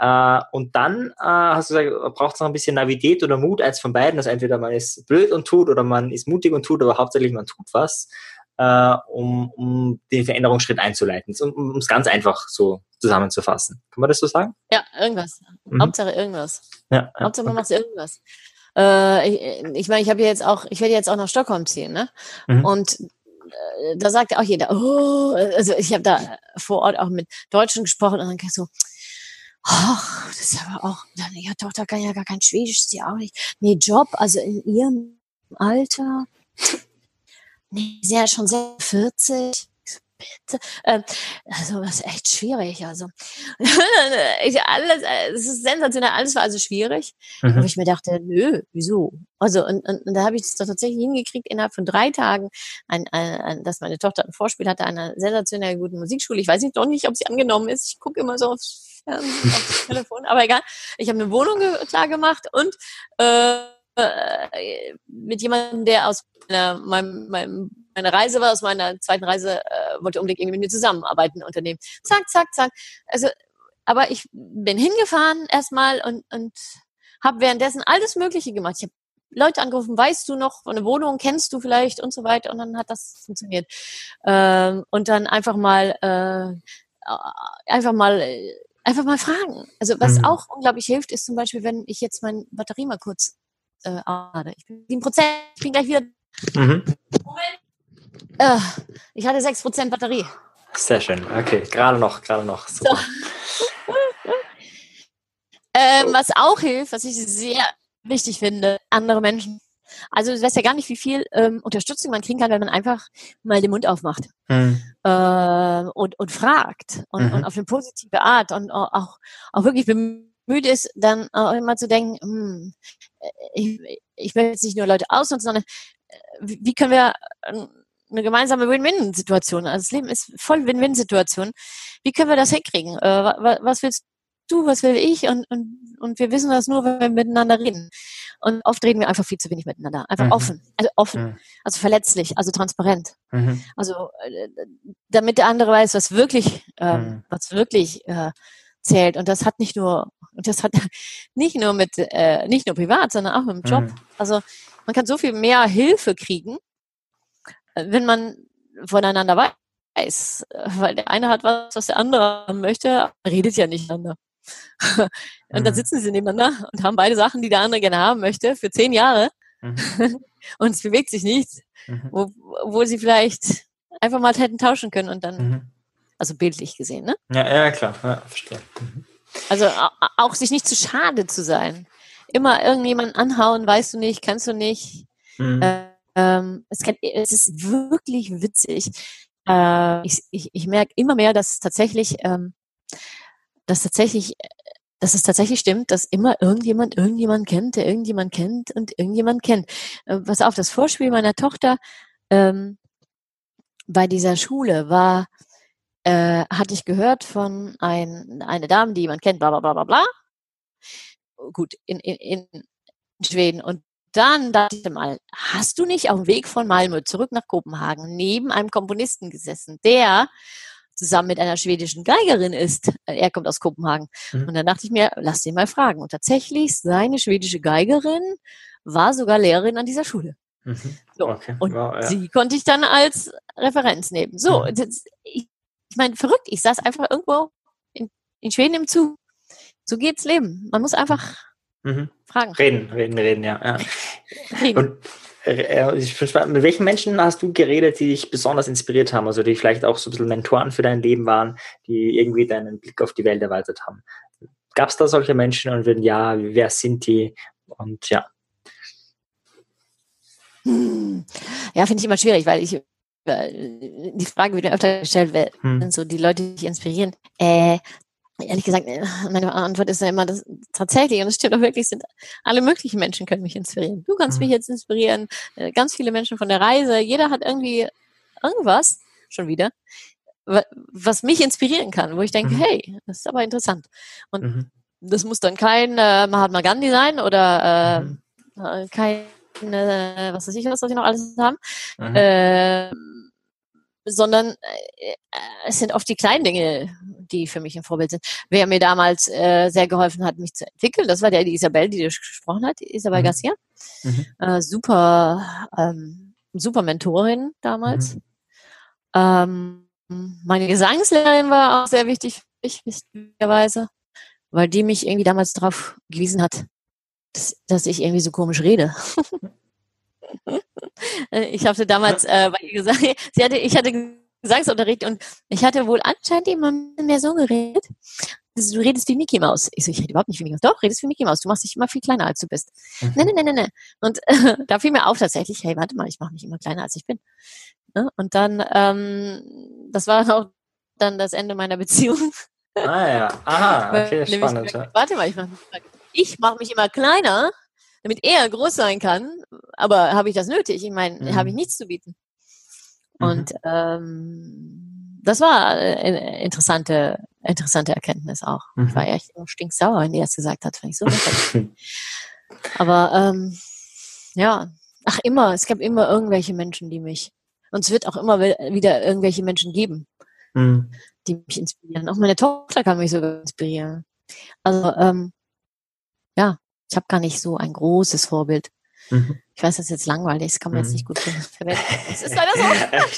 Äh, und dann äh, hast du gesagt, braucht es noch ein bisschen Navität oder Mut, eins von beiden. Also entweder man ist blöd und tut oder man ist mutig und tut, aber hauptsächlich man tut was, äh, um, um den Veränderungsschritt einzuleiten, um es ganz einfach so zusammenzufassen. Kann man das so sagen? Ja, irgendwas. Mhm. Hauptsache irgendwas. Ja, Hauptsache man macht irgendwas. Äh, ich ich meine, ich habe jetzt auch, ich werde jetzt auch nach Stockholm ziehen, ne? Mhm. Und äh, da sagt auch jeder, oh, also ich habe da vor Ort auch mit Deutschen gesprochen und dann so, ach, das ist aber auch, ihre Tochter kann ja gar kein Schwedisch, sie auch nicht. Nee, Job, also in ihrem Alter, nee, sie ist ja schon 40. Bitte. Ähm, also das ist echt schwierig. Also alles, es ist sensationell. Alles war also schwierig. Mhm. Und ich mir dachte, nö, wieso? Also und, und, und da habe ich es tatsächlich hingekriegt innerhalb von drei Tagen, ein, ein, ein, dass meine Tochter ein Vorspiel hatte an einer sensationell guten Musikschule. Ich weiß nicht doch nicht, ob sie angenommen ist. Ich gucke immer so aufs aufs Telefon. Aber egal. Ich habe eine Wohnung klar gemacht und äh, mit jemandem, der aus meiner, meinem, meinem, meiner Reise war, aus meiner zweiten Reise, äh, wollte unbedingt irgendwie mit mir zusammenarbeiten, Unternehmen. Zack, zack, zack. Also, aber ich bin hingefahren erstmal und, und habe währenddessen alles Mögliche gemacht. Ich habe Leute angerufen, weißt du noch der Wohnung, kennst du vielleicht und so weiter und dann hat das funktioniert. Ähm, und dann einfach mal äh, einfach mal äh, einfach mal fragen. Also was mhm. auch unglaublich hilft, ist zum Beispiel, wenn ich jetzt meine Batterie mal kurz äh, lade. Ich bin 7 Prozent, ich bin gleich wieder. Mhm. Moment. Äh, ich hatte 6 Prozent Batterie. Sehr schön. Okay, gerade noch, gerade noch. So. ähm, was auch hilft, was ich sehr wichtig finde, andere Menschen also du weißt ja gar nicht, wie viel ähm, Unterstützung man kriegen kann, wenn man einfach mal den Mund aufmacht mhm. äh, und, und fragt und, mhm. und auf eine positive Art und auch, auch wirklich bemüht ist, dann auch immer zu denken, hm, ich, ich will jetzt nicht nur Leute ausnutzen, sondern äh, wie können wir eine gemeinsame Win-Win-Situation, also das Leben ist voll Win-Win-Situation, wie können wir das hinkriegen? Äh, was willst du, was will ich? Und, und, und wir wissen das nur, wenn wir miteinander reden. Und oft reden wir einfach viel zu wenig miteinander. Einfach mhm. offen. Also offen. Mhm. Also verletzlich, also transparent. Mhm. Also äh, damit der andere weiß, was wirklich, ähm, mhm. was wirklich äh, zählt. Und das hat nicht nur, das hat nicht nur mit, äh, nicht nur privat, sondern auch im Job. Mhm. Also man kann so viel mehr Hilfe kriegen, äh, wenn man voneinander weiß. Weil der eine hat was, was der andere möchte, redet ja nicht miteinander. Und dann mhm. sitzen sie nebeneinander und haben beide Sachen, die der andere gerne haben möchte, für zehn Jahre. Mhm. und es bewegt sich nichts, mhm. wo, wo sie vielleicht einfach mal hätten tauschen können und dann, mhm. also bildlich gesehen, ne? Ja, ja, klar, ja, verstehe. Mhm. Also auch sich nicht zu schade zu sein, immer irgendjemanden anhauen, weißt du nicht, kannst du nicht. Mhm. Ähm, es, kann, es, ist wirklich witzig. Äh, ich, ich, ich merke immer mehr, dass tatsächlich, ähm, dass tatsächlich, dass es tatsächlich stimmt, dass immer irgendjemand irgendjemand kennt, der irgendjemand kennt und irgendjemand kennt. Äh, pass auf, das Vorspiel meiner Tochter ähm, bei dieser Schule war, äh, hatte ich gehört von ein, eine Dame, die jemand kennt, bla bla bla bla bla. Gut, in, in, in Schweden. Und dann dachte ich mal, hast du nicht auf dem Weg von Malmö zurück nach Kopenhagen neben einem Komponisten gesessen, der zusammen mit einer schwedischen Geigerin ist. Er kommt aus Kopenhagen. Mhm. Und dann dachte ich mir, lass den mal fragen. Und tatsächlich, seine schwedische Geigerin war sogar Lehrerin an dieser Schule. Mhm. So. Okay. Und wow, ja. sie konnte ich dann als Referenz nehmen. So, mhm. ich, ich meine, verrückt. Ich saß einfach irgendwo in, in Schweden im Zug. So geht's Leben. Man muss einfach Mhm. Fragen. Reden, reden, reden, ja. ja. Reden. Und äh, mit welchen Menschen hast du geredet, die dich besonders inspiriert haben, also die vielleicht auch so ein bisschen Mentoren für dein Leben waren, die irgendwie deinen Blick auf die Welt erweitert haben? Gab es da solche Menschen und wenn ja, wer sind die? Und ja. Hm. Ja, finde ich immer schwierig, weil ich äh, die Frage wird mir öfter gestellt, wer hm. sind so die Leute, die dich inspirieren. Äh, ehrlich gesagt, äh, meine Antwort ist ja immer, dass tatsächlich, und es stimmt auch wirklich, sind alle möglichen Menschen können mich inspirieren. Du kannst mhm. mich jetzt inspirieren, äh, ganz viele Menschen von der Reise, jeder hat irgendwie irgendwas, schon wieder, was mich inspirieren kann, wo ich denke, mhm. hey, das ist aber interessant. Und mhm. das muss dann kein äh, Mahatma Gandhi sein oder äh, mhm. äh kein, äh, was weiß ich, was soll ich noch alles haben. Äh, sondern äh, es sind oft die kleinen Dinge, die für mich ein Vorbild sind. Wer mir damals äh, sehr geholfen hat, mich zu entwickeln, das war der die Isabel, die dir gesprochen hat, Isabel mhm. Garcia. Mhm. Äh, super, ähm, super Mentorin damals. Mhm. Ähm, meine Gesangslehrerin war auch sehr wichtig für mich, wichtigerweise, weil die mich irgendwie damals darauf gewiesen hat, dass, dass ich irgendwie so komisch rede. Ich hatte damals äh, bei ihr gesagt, sie hatte, ich hatte Gesangsunterricht und ich hatte wohl anscheinend immer mehr so geredet. Du redest wie Mickey Maus. Ich so, ich rede überhaupt nicht wie Mickey Maus. Doch, redest wie Mickey Maus. Du machst dich immer viel kleiner, als du bist. Mhm. Nee, nee, nee, nee. Und äh, da fiel mir auf tatsächlich, hey, warte mal, ich mache mich immer kleiner, als ich bin. Ne? und dann, ähm, das war auch dann das Ende meiner Beziehung. Ah ja, aha, okay, spannend. Gesagt, warte mal, ich mache mich, mach mich immer kleiner damit er groß sein kann. Aber habe ich das nötig? Ich meine, mhm. habe ich nichts zu bieten. Mhm. Und ähm, das war eine interessante, interessante Erkenntnis auch. Mhm. Ich war echt stinksauer, wenn er es gesagt hat. Fand ich so Aber ähm, ja, ach immer, es gab immer irgendwelche Menschen, die mich, und es wird auch immer wieder irgendwelche Menschen geben, mhm. die mich inspirieren. Auch meine Tochter kann mich sogar inspirieren. Also ähm, ja, ich habe gar nicht so ein großes Vorbild. Mhm. Ich weiß, das ist jetzt langweilig, das kann man mhm. jetzt nicht gut verwenden. Das ist leider so.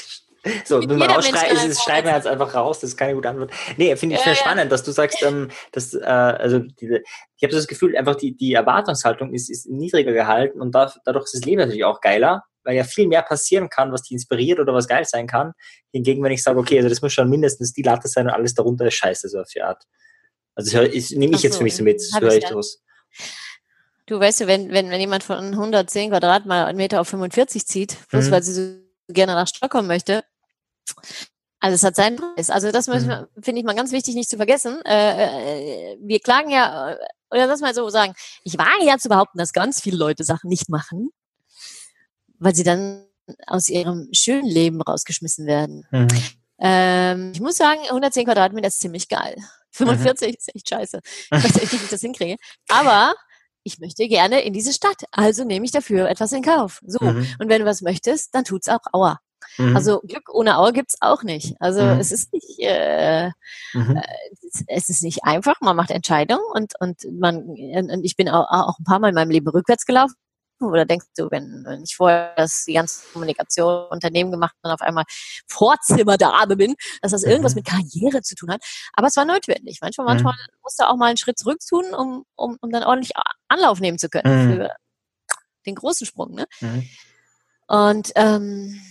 So, wenn man rausschreibt, es, schreiben wir jetzt einfach raus, das ist keine gute Antwort. Nee, finde ich ja, sehr ja. spannend, dass du sagst, ähm, dass, äh, also diese, ich habe das Gefühl, einfach die, die Erwartungshaltung ist, ist niedriger gehalten und da, dadurch ist das Leben natürlich auch geiler, weil ja viel mehr passieren kann, was die inspiriert oder was geil sein kann. Hingegen, wenn ich sage, okay, also das muss schon mindestens die Latte sein und alles darunter ist scheiße, so auf die Art. Also ich, ich nehme ich so, jetzt für mich so mit, das höre ich daraus. Du weißt du, wenn, wenn, wenn jemand von 110 Quadratmeter auf 45 zieht, bloß mhm. weil sie so gerne nach Stockholm möchte, also es hat seinen Preis. Also das mhm. finde ich mal ganz wichtig, nicht zu vergessen. Äh, äh, wir klagen ja, oder lass mal so sagen, ich wage ja zu behaupten, dass ganz viele Leute Sachen nicht machen, weil sie dann aus ihrem schönen Leben rausgeschmissen werden. Mhm. Ähm, ich muss sagen, 110 Quadratmeter ist ziemlich geil. 45 mhm. ist echt scheiße. Ich weiß echt nicht, wie ich das hinkriege. Aber ich möchte gerne in diese Stadt, also nehme ich dafür etwas in Kauf. So. Mhm. Und wenn du was möchtest, dann tut's auch Aua. Mhm. Also Glück ohne Aua gibt's auch nicht. Also mhm. es ist nicht, äh, mhm. äh, es ist nicht einfach. Man macht Entscheidungen und und man und ich bin auch, auch ein paar Mal in meinem Leben rückwärts gelaufen oder denkst du, wenn, wenn ich vorher das die ganze Kommunikation Unternehmen gemacht und auf einmal Vorzimmerdame bin, dass das irgendwas mhm. mit Karriere zu tun hat. Aber es war notwendig. Manchmal, mhm. manchmal musste auch mal einen Schritt zurück tun, um, um, um dann ordentlich Anlauf nehmen zu können mhm. für den großen Sprung. Ne? Mhm. Und ähm,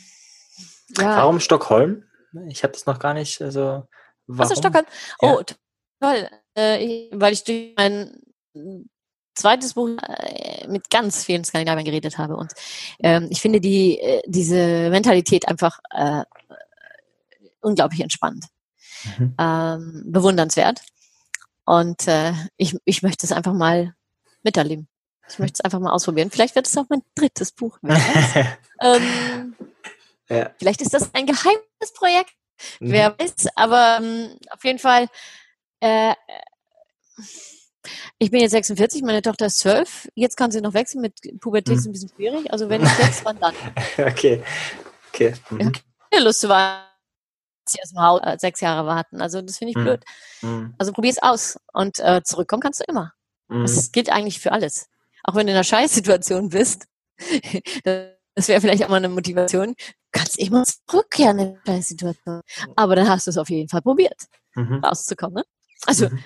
ja. Warum Stockholm? Ich habe das noch gar nicht. Also warum? Achso, Stockholm. Oh, ja. toll. Äh, weil ich durch meinen zweites Buch äh, mit ganz vielen Skandinaviern geredet habe. Und ähm, ich finde die, äh, diese Mentalität einfach äh, unglaublich entspannt, mhm. ähm, bewundernswert. Und äh, ich, ich möchte es einfach mal miterleben. Ich möchte es einfach mal ausprobieren. Vielleicht wird es auch mein drittes Buch. ähm, ja. Vielleicht ist das ein geheimes Projekt. Mhm. Wer weiß. Aber ähm, auf jeden Fall, äh, ich bin jetzt 46, meine Tochter ist 12. Jetzt kann sie noch wechseln. Mit Pubertät ist mhm. ein bisschen schwierig. Also wenn ich jetzt, wann dann? okay. Okay. Mhm. Ja, Lust war sie aus dem Haus äh, sechs Jahre warten. Also das finde ich mhm. blöd. Mhm. Also probier es aus. Und äh, zurückkommen kannst du immer. Mhm. Das gilt eigentlich für alles. Auch wenn du in einer Scheißsituation bist, das wäre vielleicht auch mal eine Motivation, du kannst immer zurückkehren in eine Scheißsituation. Aber dann hast du es auf jeden Fall probiert, mhm. rauszukommen. Ne? Also, mhm.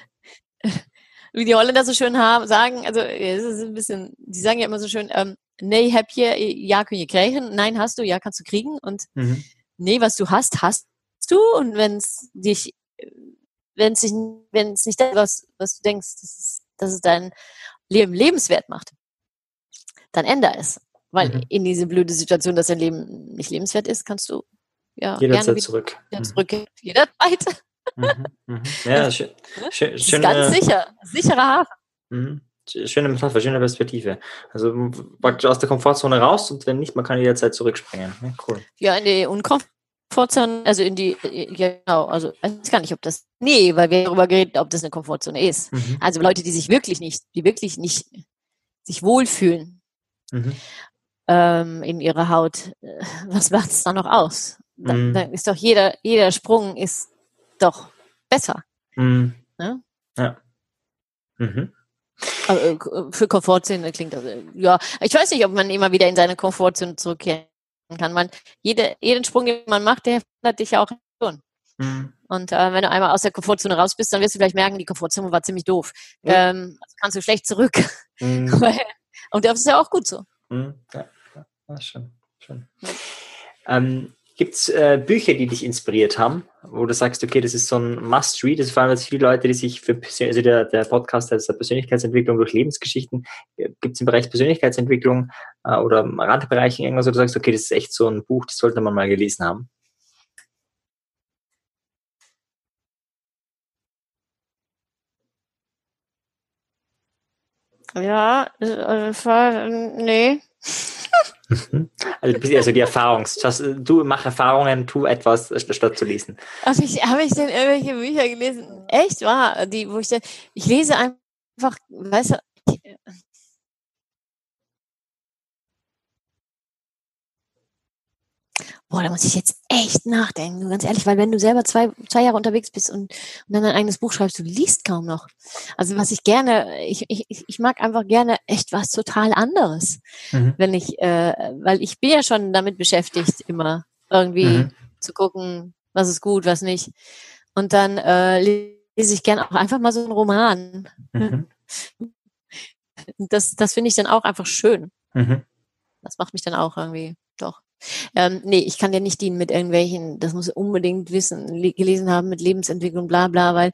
Wie die Holländer so schön haben, sagen, also es ist ein bisschen, die sagen ja immer so schön, ähm, nee, heb je, ja, kun je krijgen, nein, hast du, ja, kannst du kriegen und mhm. nee, was du hast, hast du und wenn es dich, wenn es wenn es nicht das, was, was du denkst, dass es, dass es dein Leben lebenswert macht, dann ändere es. Weil mhm. in diese blöde Situation, dass dein Leben nicht lebenswert ist, kannst du ja jederzeit gerne zurück. Wieder zurück. Mhm. Jederzeit. Mhm. Mhm. Ja, schön, schön, schön, ganz sicher. Sicherer Hafen. Mhm. Schöne Metapher, schöne Perspektive. Also praktisch aus der Komfortzone raus und wenn nicht, man kann jederzeit zurückspringen. Ja, cool. Ja, in die Unkomfortzone, also in die, ja, genau, also ich weiß gar nicht, ob das, nee, weil wir darüber geredet, ob das eine Komfortzone ist. Mhm. Also Leute, die sich wirklich nicht, die wirklich nicht sich wohlfühlen mhm. ähm, in ihrer Haut, äh, was macht es da noch aus? Da, mhm. da ist doch jeder, jeder Sprung ist doch besser. Mhm. Ne? Ja. Mhm. Äh, für Komfortzone klingt das, äh, ja, ich weiß nicht, ob man immer wieder in seine Komfortzone zurückkehren kann. Man, jede, jeden Sprung, den man macht, der verändert dich ja auch schon. Mhm. Und äh, wenn du einmal aus der Komfortzone raus bist, dann wirst du vielleicht merken, die Komfortzone war ziemlich doof. Mhm. Ähm, also kannst du schlecht zurück. Mhm. Und das ist ja auch gut so. Mhm. Ja, ja. schön. schön. Ähm, Gibt es äh, Bücher, die dich inspiriert haben, wo du sagst, okay, das ist so ein Must-Read, das ist vor allem jetzt viele Leute, die sich für also der, der Podcast heißt Persönlichkeitsentwicklung durch Lebensgeschichten. Gibt es im Bereich Persönlichkeitsentwicklung äh, oder Randbereichen irgendwas, wo du sagst, okay, das ist echt so ein Buch, das sollte man mal gelesen haben? Ja, äh, nee. Also, also die Erfahrungs, du mach Erfahrungen, tu etwas, statt zu lesen. Habe ich, hab ich denn irgendwelche Bücher gelesen? Echt wahr? Die, wo ich, ich lese einfach, weißt du, boah, da muss ich jetzt echt nachdenken, ganz ehrlich, weil wenn du selber zwei, zwei Jahre unterwegs bist und, und dann ein eigenes Buch schreibst, du liest kaum noch. Also was ich gerne, ich, ich, ich mag einfach gerne echt was total anderes, mhm. wenn ich, äh, weil ich bin ja schon damit beschäftigt, immer irgendwie mhm. zu gucken, was ist gut, was nicht. Und dann äh, lese ich gerne auch einfach mal so einen Roman. Mhm. Das, das finde ich dann auch einfach schön. Mhm. Das macht mich dann auch irgendwie, doch. Ähm, nee, ich kann dir nicht dienen mit irgendwelchen, das muss unbedingt wissen, gelesen haben mit Lebensentwicklung, bla bla, weil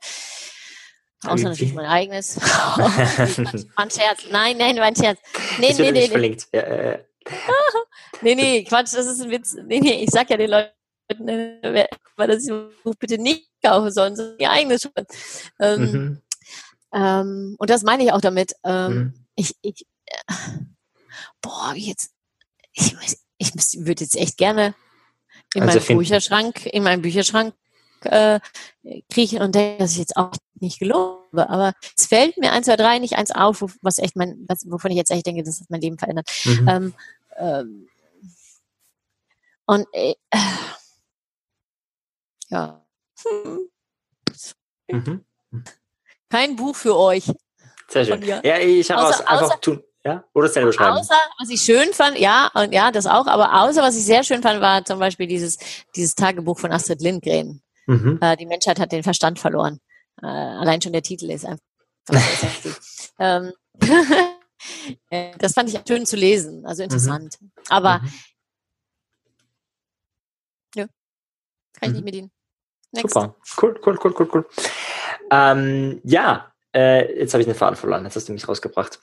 Außer natürlich mein eigenes. mein Scherz. Nein, nein, mein Scherz. Nee, nee, nee. Verlinkt. Ja, äh. nee, nee, Quatsch, das ist ein Witz. Nee, nee, ich sag ja den Leuten, weil das Buch bitte nicht kaufen sollen, sondern ihr eigenes schon. Ähm, mhm. ähm, und das meine ich auch damit. Ähm, mhm. Ich, ich, äh, boah, jetzt, ich, ich würde jetzt echt gerne in also meinem Bücherschrank, in meinem Bücherschrank äh, kriechen und denke, dass ich jetzt auch nicht gelobe. Aber es fällt mir eins, zwei, drei nicht eins auf, was echt mein, was, wovon ich jetzt echt denke, das hat mein Leben verändert. Mhm. Ähm, ähm, und äh, ja. Mhm. Kein Buch für euch. Sehr schön. Ja, ich habe einfach tun. Ja? Oder selber schreiben. Außer, was ich schön fand, ja, und ja, das auch, aber außer, was ich sehr schön fand, war zum Beispiel dieses, dieses Tagebuch von Astrid Lindgren. Mhm. Äh, die Menschheit hat den Verstand verloren. Äh, allein schon der Titel ist einfach. ähm, äh, das fand ich schön zu lesen, also interessant. Mhm. Aber mhm. ja, kann ich nicht mhm. mit Ihnen. Next. Super, cool, cool, cool, cool, cool. Ähm, ja, äh, jetzt habe ich den Faden verloren, jetzt hast du mich rausgebracht.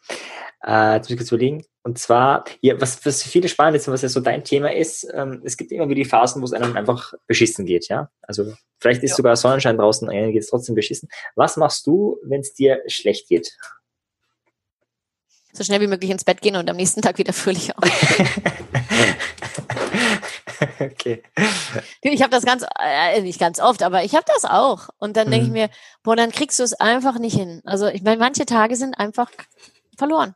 Äh, jetzt muss ich kurz überlegen. Und zwar, ja, was, was viele spannend ist, was ja so dein Thema ist, ähm, es gibt immer wieder die Phasen, wo es einem einfach beschissen geht, ja. Also vielleicht ist ja. sogar Sonnenschein draußen, einem geht es trotzdem beschissen. Was machst du, wenn es dir schlecht geht? So schnell wie möglich ins Bett gehen und am nächsten Tag wieder fröhlich auf. okay. Ich habe das ganz, äh, nicht ganz oft, aber ich habe das auch. Und dann mhm. denke ich mir, boah, dann kriegst du es einfach nicht hin. Also ich meine, manche Tage sind einfach verloren.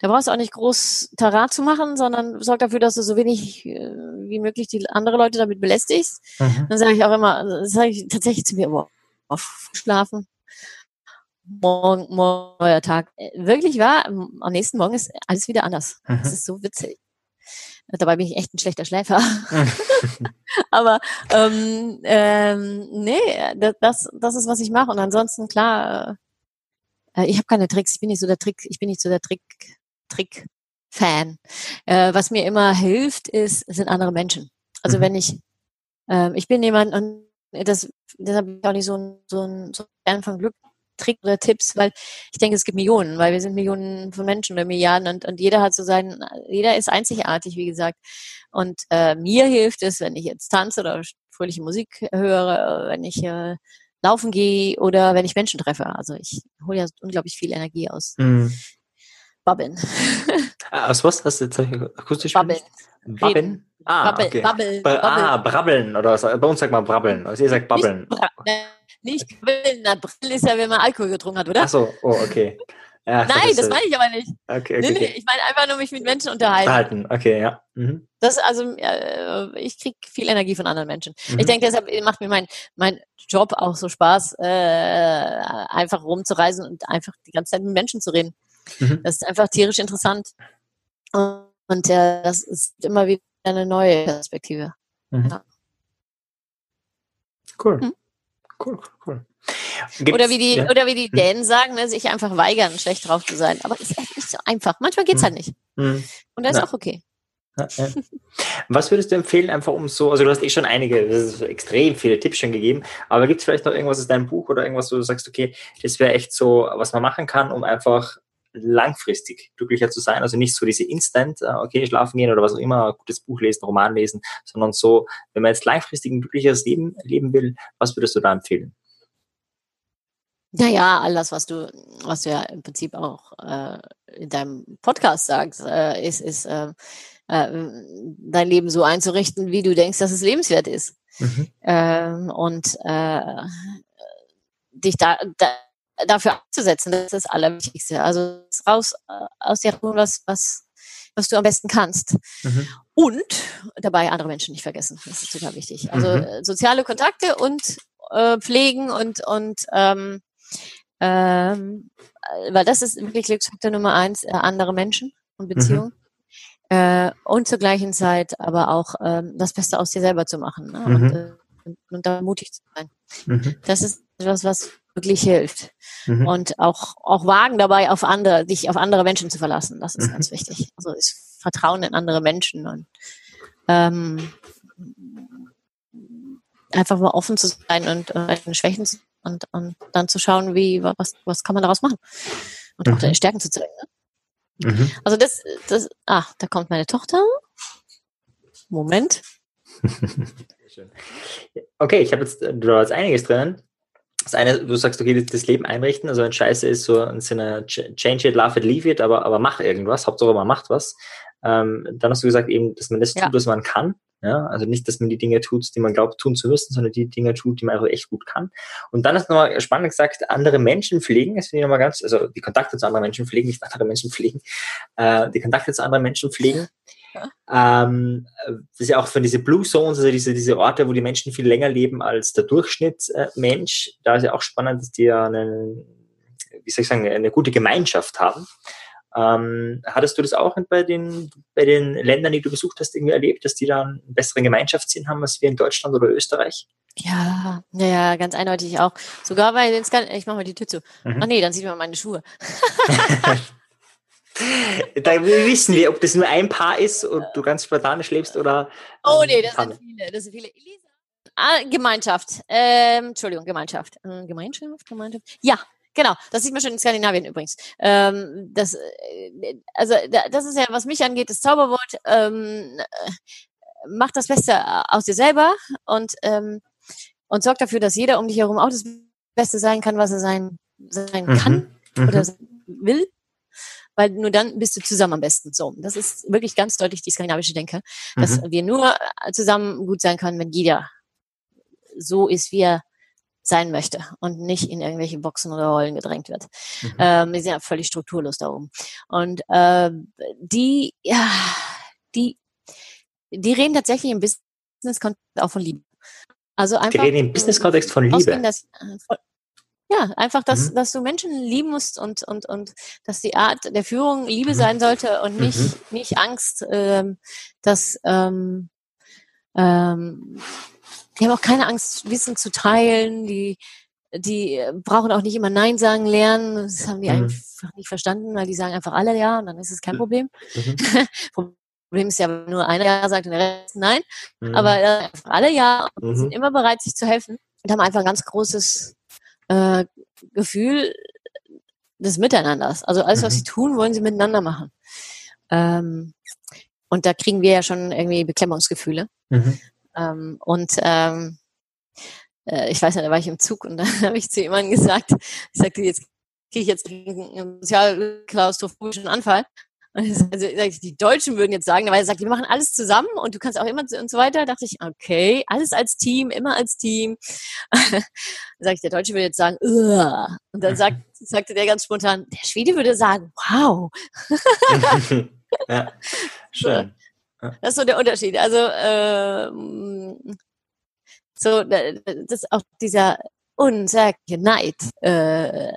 Da brauchst du auch nicht groß Tarat zu machen, sondern sorg dafür, dass du so wenig äh, wie möglich die andere Leute damit belästigst. Mhm. Dann sage ich auch immer, das sage ich tatsächlich zu mir, boah, auf schlafen. Morgen, morgen, neuer Tag. Äh, wirklich wahr, am nächsten Morgen ist alles wieder anders. Mhm. Das ist so witzig. Dabei bin ich echt ein schlechter Schläfer. Aber ähm, ähm, nee, das, das ist, was ich mache. Und ansonsten, klar, äh, ich habe keine Tricks, ich bin nicht so der Trick, ich bin nicht so der Trick, Trick-Fan. Äh, was mir immer hilft, ist, sind andere Menschen. Also mhm. wenn ich, äh, ich bin jemand, und das, deshalb bin ich auch nicht so ein, so ein, so ein Fan von Glück, Trick oder Tipps, weil ich denke, es gibt Millionen, weil wir sind Millionen von Menschen oder Milliarden und, und jeder hat so seinen, jeder ist einzigartig, wie gesagt. Und äh, mir hilft es, wenn ich jetzt tanze oder fröhliche Musik höre, wenn ich äh, laufen gehe oder wenn ich Menschen treffe. Also ich hole ja unglaublich viel Energie aus. Mhm. Babbeln. Ah, aus was hast du jetzt akustisch? Babbeln. Babbeln? Ah, Babbel, okay. Babbeln, Babbeln. Ah, brabbeln oder was? Bei uns sagt man brabbeln. Also ihr sagt babbeln. Nicht, bra nicht brillen. Na, brillen ist ja, wenn man Alkohol getrunken hat, oder? Ach so, oh, okay. Ja, Nein, das, meine ich aber nicht. Okay, okay, nee, nee, ich meine einfach nur mich mit Menschen unterhalten. Verhalten, okay, ja. Mhm. Das also, äh, ich kriege viel Energie von anderen Menschen. Mhm. Ich denke, deshalb macht mir mein, mein Job auch so Spaß, äh, einfach rumzureisen und einfach die ganze Zeit mit Menschen zu reden. Mhm. Das ist einfach tierisch interessant. Und, und äh, das ist immer wieder eine neue Perspektive. Mhm. Ja. Cool. Mhm. Cool, cool. Gibt's, oder wie die, ja. oder wie die hm. Dänen sagen, ne, sich einfach weigern, schlecht drauf zu sein. Aber es ist echt nicht so einfach. Manchmal geht's halt nicht. Mhm. Und das ist ja. auch okay. Ja, Was würdest du empfehlen, einfach um so, also du hast eh schon einige, extrem viele Tipps schon gegeben, aber gibt es vielleicht noch irgendwas aus deinem Buch oder irgendwas, wo du sagst, okay, das wäre echt so, was man machen kann, um einfach langfristig glücklicher zu sein. Also nicht so diese Instant, äh, okay, schlafen gehen oder was auch immer, gutes Buch lesen, Roman lesen, sondern so, wenn man jetzt langfristig ein glücklicheres Leben leben will, was würdest du da empfehlen? Naja, alles, was du, was du ja im Prinzip auch äh, in deinem Podcast sagst, äh, ist, ist äh, äh, dein Leben so einzurichten, wie du denkst, dass es lebenswert ist. Mhm. Ähm, und äh, dich da, da dafür abzusetzen, das ist das Allerwichtigste. Also raus äh, aus dir was, was, was du am besten kannst. Mhm. Und dabei andere Menschen nicht vergessen. Das ist total wichtig. Also mhm. Äh, soziale Kontakte und äh, pflegen und, und ähm, ähm, weil das ist wirklich Glücksfaktor Nummer eins, äh, andere Menschen und. Beziehungen. Mhm. Äh, und zur gleichen Zeit aber auch ähm, das Beste aus dir selber zu machen ne? mhm. und, äh, und, und da mutig zu sein. Mhm. Das ist etwas, was wirklich hilft. Mhm. Und auch, auch wagen dabei auf andere, dich auf andere Menschen zu verlassen. Das ist mhm. ganz wichtig. Also ist Vertrauen in andere Menschen und ähm, einfach mal offen zu sein und äh, Schwächen zu und, und dann zu schauen, wie, was, was kann man daraus machen. Und mhm. auch deine Stärken zu zeigen. Ne? Mhm. Also das, das, ah, da kommt meine Tochter. Moment. okay, ich habe jetzt, du hast einiges drin. Das eine, du sagst, okay, das Leben einrichten, also wenn Scheiße ist, so ein Sinne change it, love it, leave it, aber, aber mach irgendwas, Hauptsache man macht was. Ähm, dann hast du gesagt eben, dass man das ja. tut, was man kann. Ja, also nicht, dass man die Dinge tut, die man glaubt tun zu müssen, sondern die Dinge tut, die man einfach echt gut kann. Und dann hast du nochmal spannend gesagt, andere Menschen pflegen. Das finde ich nochmal ganz, also die Kontakte zu anderen Menschen pflegen, nicht andere Menschen pflegen, äh, die Kontakte zu anderen Menschen pflegen. Ähm, das ist ja auch von diese Blue Zones, also diese, diese Orte, wo die Menschen viel länger leben als der Durchschnittsmensch. Äh, da ist ja auch spannend, dass die ja eine, wie soll ich sagen, eine gute Gemeinschaft haben. Ähm, hattest du das auch bei den, bei den Ländern, die du besucht hast, irgendwie erlebt, dass die da einen besseren Gemeinschaftssinn haben als wir in Deutschland oder Österreich? Ja, ja, ganz eindeutig auch. Sogar bei den Skan ich mache mal die Tür zu. Mhm. Ach nee, dann sieht man meine Schuhe. da wissen wir, ob das nur ein Paar ist und du ganz spartanisch lebst oder. Oh nee, das sind viele. Das sind viele. Elisa. Ah, Gemeinschaft. Ähm, Entschuldigung, Gemeinschaft. Äh, Gemeinschaft, Gemeinschaft. Ja, Genau, das sieht man schon in Skandinavien übrigens. Ähm, das, äh, also das ist ja, was mich angeht, das Zauberwort. Ähm, äh, mach das Beste aus dir selber und ähm, und sorg dafür, dass jeder um dich herum auch das Beste sein kann, was er sein sein mhm. kann mhm. oder will, weil nur dann bist du zusammen am besten. So, das ist wirklich ganz deutlich die skandinavische Denke, dass mhm. wir nur zusammen gut sein können, wenn jeder so ist, wie er sein möchte und nicht in irgendwelche Boxen oder Rollen gedrängt wird. Mhm. Ähm, wir sind ja völlig strukturlos da oben. Und äh, die, ja, die, die reden tatsächlich im Business-Kontext auch von Liebe. Also einfach. Die reden im Business-Kontext von Liebe. Dass, äh, ja, einfach, dass, mhm. dass du Menschen lieben musst und, und, und dass die Art der Führung Liebe mhm. sein sollte und nicht, mhm. nicht Angst, ähm, dass ähm, ähm, die haben auch keine Angst, Wissen zu teilen, die, die brauchen auch nicht immer Nein sagen lernen. Das haben die mhm. einfach nicht verstanden, weil die sagen einfach alle ja und dann ist es kein mhm. Problem. Mhm. Problem ist ja, wenn nur einer Ja sagt und der Rest Nein. Mhm. Aber äh, alle Ja und sind immer bereit, sich zu helfen und haben einfach ein ganz großes äh, Gefühl des Miteinanders. Also alles, was sie tun, wollen sie miteinander machen. Ähm, und da kriegen wir ja schon irgendwie Beklemmungsgefühle. Mhm. Ähm, und ähm, äh, ich weiß nicht, da war ich im Zug und dann habe ich zu jemandem gesagt, ich sagte, jetzt kriege ich jetzt einen sozialklaustrophobischen Anfall. Also die Deutschen würden jetzt sagen, weil er sagt, wir machen alles zusammen und du kannst auch immer und so weiter. Da dachte ich, okay, alles als Team, immer als Team. dann sage ich, der Deutsche würde jetzt sagen, Ugh. und dann sagt, sagte der ganz spontan, der Schwede würde sagen, wow. ja, schön. Das ist so der Unterschied. Also äh, so das ist auch dieser unsagliche Neid, äh,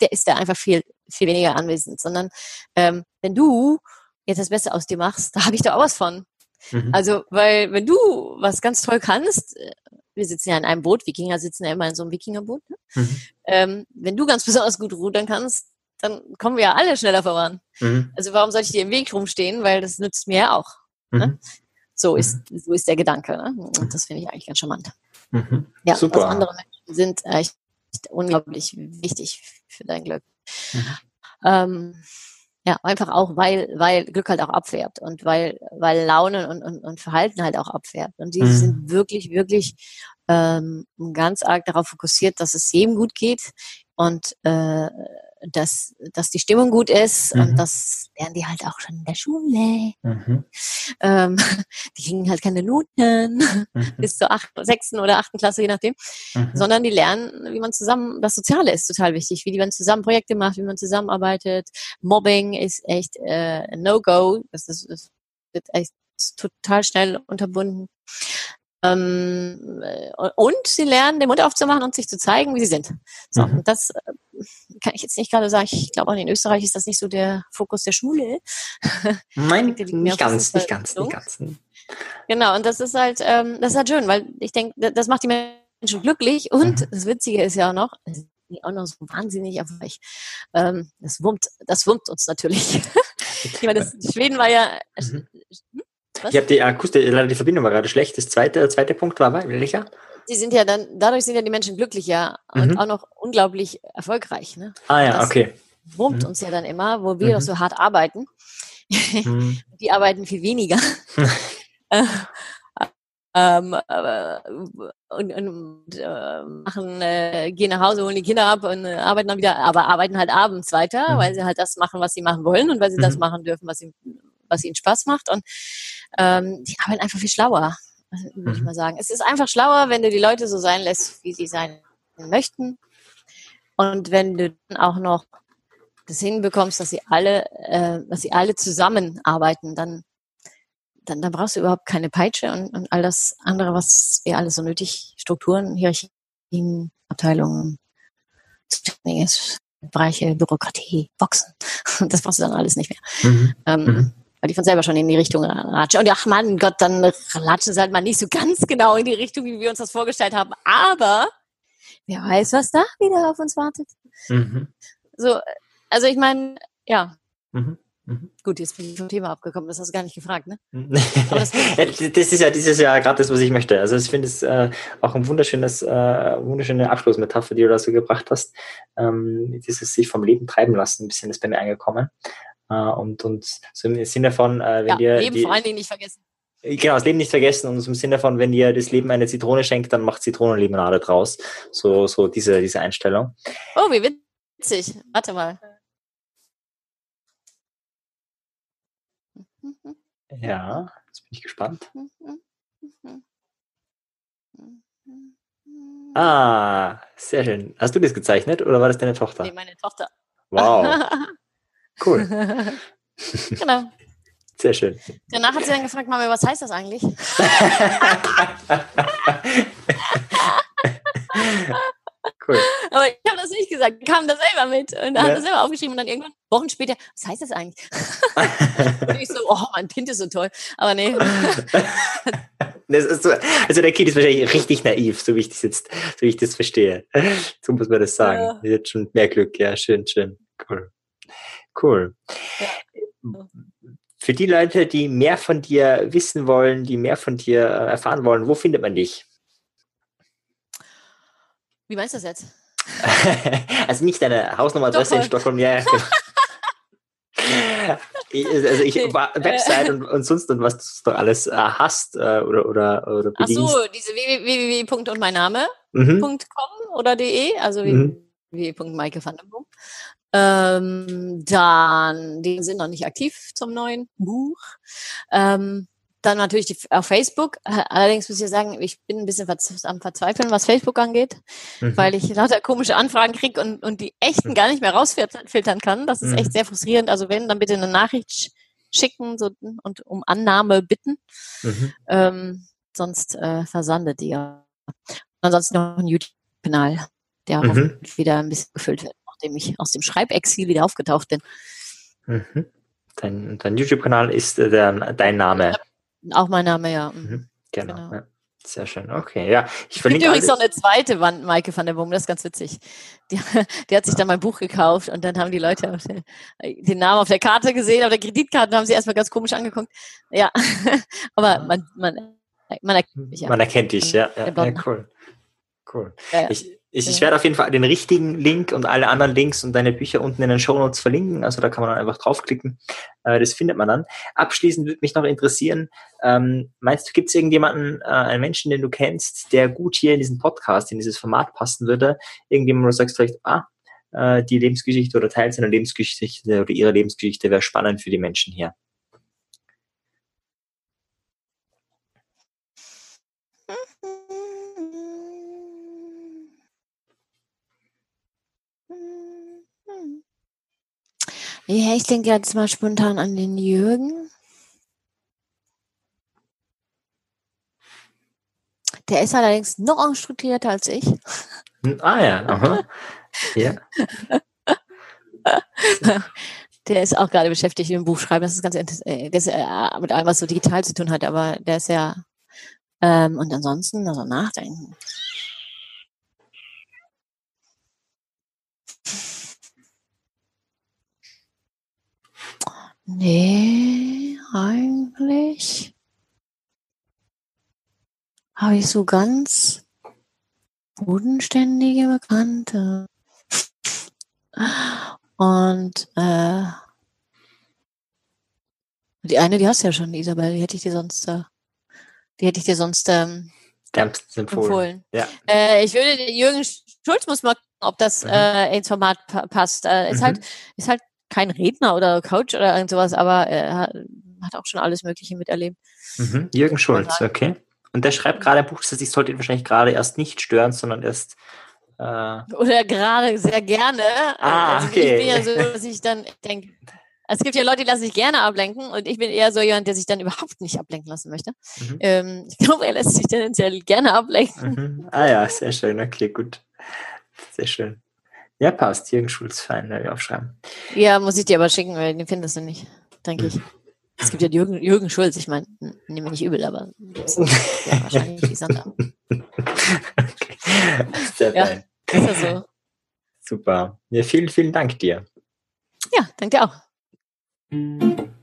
der ist da einfach viel viel weniger anwesend, sondern ähm, wenn du jetzt das Beste aus dir machst, da habe ich da auch was von. Mhm. Also, weil wenn du was ganz toll kannst, äh, wir sitzen ja in einem Boot, Wikinger sitzen ja immer in so einem Wikingerboot, ne? mhm. ähm, wenn du ganz besonders gut rudern kannst, dann kommen wir ja alle schneller voran. Mhm. Also warum soll ich dir im Weg rumstehen? Weil das nützt mir ja auch. Ne? Mhm. So ist, so ist der Gedanke. Ne? Und das finde ich eigentlich ganz charmant. Mhm. Ja, Super. Also andere Menschen sind echt unglaublich wichtig für dein Glück. Mhm. Ähm, ja, einfach auch, weil, weil Glück halt auch abfärbt und weil, weil Laune und, und, und Verhalten halt auch abfärbt. Und die mhm. sind wirklich, wirklich ähm, ganz arg darauf fokussiert, dass es jedem gut geht und äh, dass, dass die Stimmung gut ist mhm. und das lernen die halt auch schon in der Schule. Mhm. Ähm, die kriegen halt keine Noten mhm. bis zur achten, sechsten oder achten Klasse, je nachdem, mhm. sondern die lernen, wie man zusammen, das Soziale ist total wichtig, wie man zusammen Projekte macht, wie man zusammenarbeitet. Mobbing ist echt äh, No-Go, das, ist, das wird echt total schnell unterbunden. Ähm, und sie lernen, den Mund aufzumachen und sich zu zeigen, wie sie sind. So, mhm. das äh, kann ich jetzt nicht gerade sagen. Ich glaube, auch in Österreich ist das nicht so der Fokus der Schule. Nein, nicht ganz, nicht ganz, nicht ganz. Genau, und das ist halt, ähm, das ist halt schön, weil ich denke, das macht die Menschen glücklich und mhm. das Witzige ist ja auch noch, auch noch so wahnsinnig erfolgreich. Ähm, das wummt, das wummt uns natürlich. ich meine, das, Schweden war ja, mhm. Was? Ich habe die Akustik, leider die Verbindung war gerade schlecht. Das zweite, der zweite Punkt war welcher? Sie sind ja dann, dadurch sind ja die Menschen glücklicher und mhm. auch noch unglaublich erfolgreich. Ne? Ah ja, das okay. Wurmt mhm. uns ja dann immer, wo wir mhm. doch so hart arbeiten. Mhm. die arbeiten viel weniger. ähm, äh, und, und äh, machen, äh, gehen nach Hause, holen die Kinder ab und äh, arbeiten dann wieder, aber arbeiten halt abends weiter, mhm. weil sie halt das machen, was sie machen wollen und weil sie das mhm. machen dürfen, was, sie, was ihnen Spaß macht. Und ähm, die arbeiten einfach viel schlauer, würde ich mhm. mal sagen. Es ist einfach schlauer, wenn du die Leute so sein lässt, wie sie sein möchten. Und wenn du dann auch noch das hinbekommst, dass sie alle, äh, dass sie alle zusammenarbeiten, dann, dann, dann brauchst du überhaupt keine Peitsche und, und all das andere, was wäre alles so nötig, Strukturen, Hierarchien, Abteilungen, Bereiche, Bürokratie, Boxen. Das brauchst du dann alles nicht mehr. Mhm. Ähm, mhm weil die von selber schon in die Richtung ratschen. Und ach mein Gott, dann latschen sie halt mal nicht so ganz genau in die Richtung, wie wir uns das vorgestellt haben. Aber wer weiß, was da wieder auf uns wartet. Mhm. So, also ich meine, ja. Mhm. Mhm. Gut, jetzt bin ich vom Thema abgekommen, das hast du gar nicht gefragt, ne? das, das, ist ja dieses Jahr gerade das, was ich möchte. Also ich finde es äh, auch ein wunderschönes, äh, wunderschöne Abschlussmetapher, die du da so gebracht hast. Ähm, dieses sich vom Leben treiben lassen, ein bisschen ist bei mir angekommen. Äh, und, und so im Sinne von, äh, wenn ja, dir. Leben die, vor allen Dingen nicht vergessen. Genau, das Leben nicht vergessen und im Sinne von, wenn ihr das Leben eine Zitrone schenkt, dann macht Zitronenlimonade draus. So, so diese, diese Einstellung. Oh, wie witzig. Warte mal. Ja, jetzt bin ich gespannt. Ah, sehr schön. Hast du das gezeichnet oder war das deine Tochter? Nee, meine Tochter. Wow. Cool. genau. Sehr schön. Danach hat sie dann gefragt, Mama, was heißt das eigentlich? cool. Aber ich habe das nicht gesagt, kam da selber mit und ja. hat das selber aufgeschrieben und dann irgendwann, Wochen später, was heißt das eigentlich? und ich so, oh, mein Kind ist so toll. Aber nee. So, also der Kind ist wahrscheinlich richtig naiv, so wie ich das jetzt, so wie ich das verstehe. So muss man das sagen. Ja. Jetzt schon mehr Glück, ja, schön, schön. Cool. Cool. Ja. Für die Leute, die mehr von dir wissen wollen, die mehr von dir äh, erfahren wollen, wo findet man dich? Wie meinst du das jetzt? also nicht deine Hausnummeradresse in Stockholm, ja. also ich war Website und, und sonst und was du doch alles äh, hast äh, oder oder oder bedienst. Ach so, diese www. und mein Name mhm. oder de, also mhm. www.maike van der Boom. Ähm, dann, die sind noch nicht aktiv zum neuen Buch. Ähm, dann natürlich die, auf Facebook. Allerdings muss ich sagen, ich bin ein bisschen am Verzweifeln, was Facebook angeht, mhm. weil ich lauter komische Anfragen kriege und, und die echten gar nicht mehr rausfiltern kann. Das ist mhm. echt sehr frustrierend. Also wenn, dann bitte eine Nachricht schicken so, und um Annahme bitten. Mhm. Ähm, sonst äh, versandet die ja. Ansonsten noch ein YouTube-Kanal, der mhm. wieder ein bisschen gefüllt wird, nachdem ich aus dem Schreibexil wieder aufgetaucht bin. Mhm. Dein, dein YouTube-Kanal ist äh, der, dein Name. Auch mein Name, ja. Mhm. mhm. Genau. genau. Ja. Sehr schön, okay, ja. Ich es gibt übrigens noch eine zweite Wand, Maike van der Boom, das ist ganz witzig. Die, die, hat sich dann mein Buch gekauft und dann haben die Leute den, den, Namen auf der Karte gesehen, auf der Kreditkarte haben sie erstmal ganz komisch angeguckt. Ja, aber man, man, man erkennt dich ja. Man erkennt dich, ja. ja, ja cool. Cool. Ja, ich, ich, ich, werde auf jeden Fall den richtigen Link und alle anderen Links und deine Bücher unten in den Show Notes verlinken. Also da kann man dann einfach draufklicken. Äh, das findet man dann. Abschließend würde mich noch interessieren, ähm, meinst du, gibt es irgendjemanden, äh, einen Menschen, den du kennst, der gut hier in diesen Podcast, in dieses Format passen würde? Irgendjemand, wo du sagst vielleicht, ah, äh, die Lebensgeschichte oder Teil seiner Lebensgeschichte oder ihrer Lebensgeschichte wäre spannend für die Menschen hier. Ich denke jetzt mal spontan an den Jürgen. Der ist allerdings noch strukturierter als ich. Hm, ah ja, aha. Ja. Der ist auch gerade beschäftigt mit dem Buchschreiben. Das ist ganz interessant. Äh, äh, mit allem, was so digital zu tun hat, aber der ist ja ähm, und ansonsten also nachdenken. Nee, eigentlich habe ich so ganz bodenständige Bekannte. Und äh, die eine, die hast du ja schon, Isabel, die hätte ich dir sonst, die hätte ich dir sonst ähm, empfohlen. empfohlen. Ja. Äh, ich würde Jürgen Schulz muss mal gucken, ob das mhm. äh, ins Format pa passt. Äh, ist mhm. halt, ist halt kein Redner oder Coach oder irgend sowas, aber er hat auch schon alles Mögliche miterlebt. Mhm. Jürgen Schulz, okay. Und der schreibt gerade ein Buch, das ich sollte ihn wahrscheinlich gerade erst nicht stören, sondern erst äh oder gerade sehr gerne. Ah, also okay. Ich bin ja so, dass ich dann denke, es gibt ja Leute, die lassen sich gerne ablenken und ich bin eher so jemand, der sich dann überhaupt nicht ablenken lassen möchte. Mhm. Ähm, ich glaube, er lässt sich tendenziell gerne ablenken. Mhm. Ah ja, sehr schön, okay, gut. Sehr schön. Ja, passt. Jürgen Schulz, fein, werde ich aufschreiben. Ja, muss ich dir aber schicken, weil den findest du nicht, denke ich. Es gibt ja Jürgen, Jürgen Schulz, ich meine, nehme nicht übel, aber ist ja, wahrscheinlich die. Okay. Sehr ja, fein. Ist ja so. Super. Ja, vielen, vielen Dank dir. Ja, danke dir auch.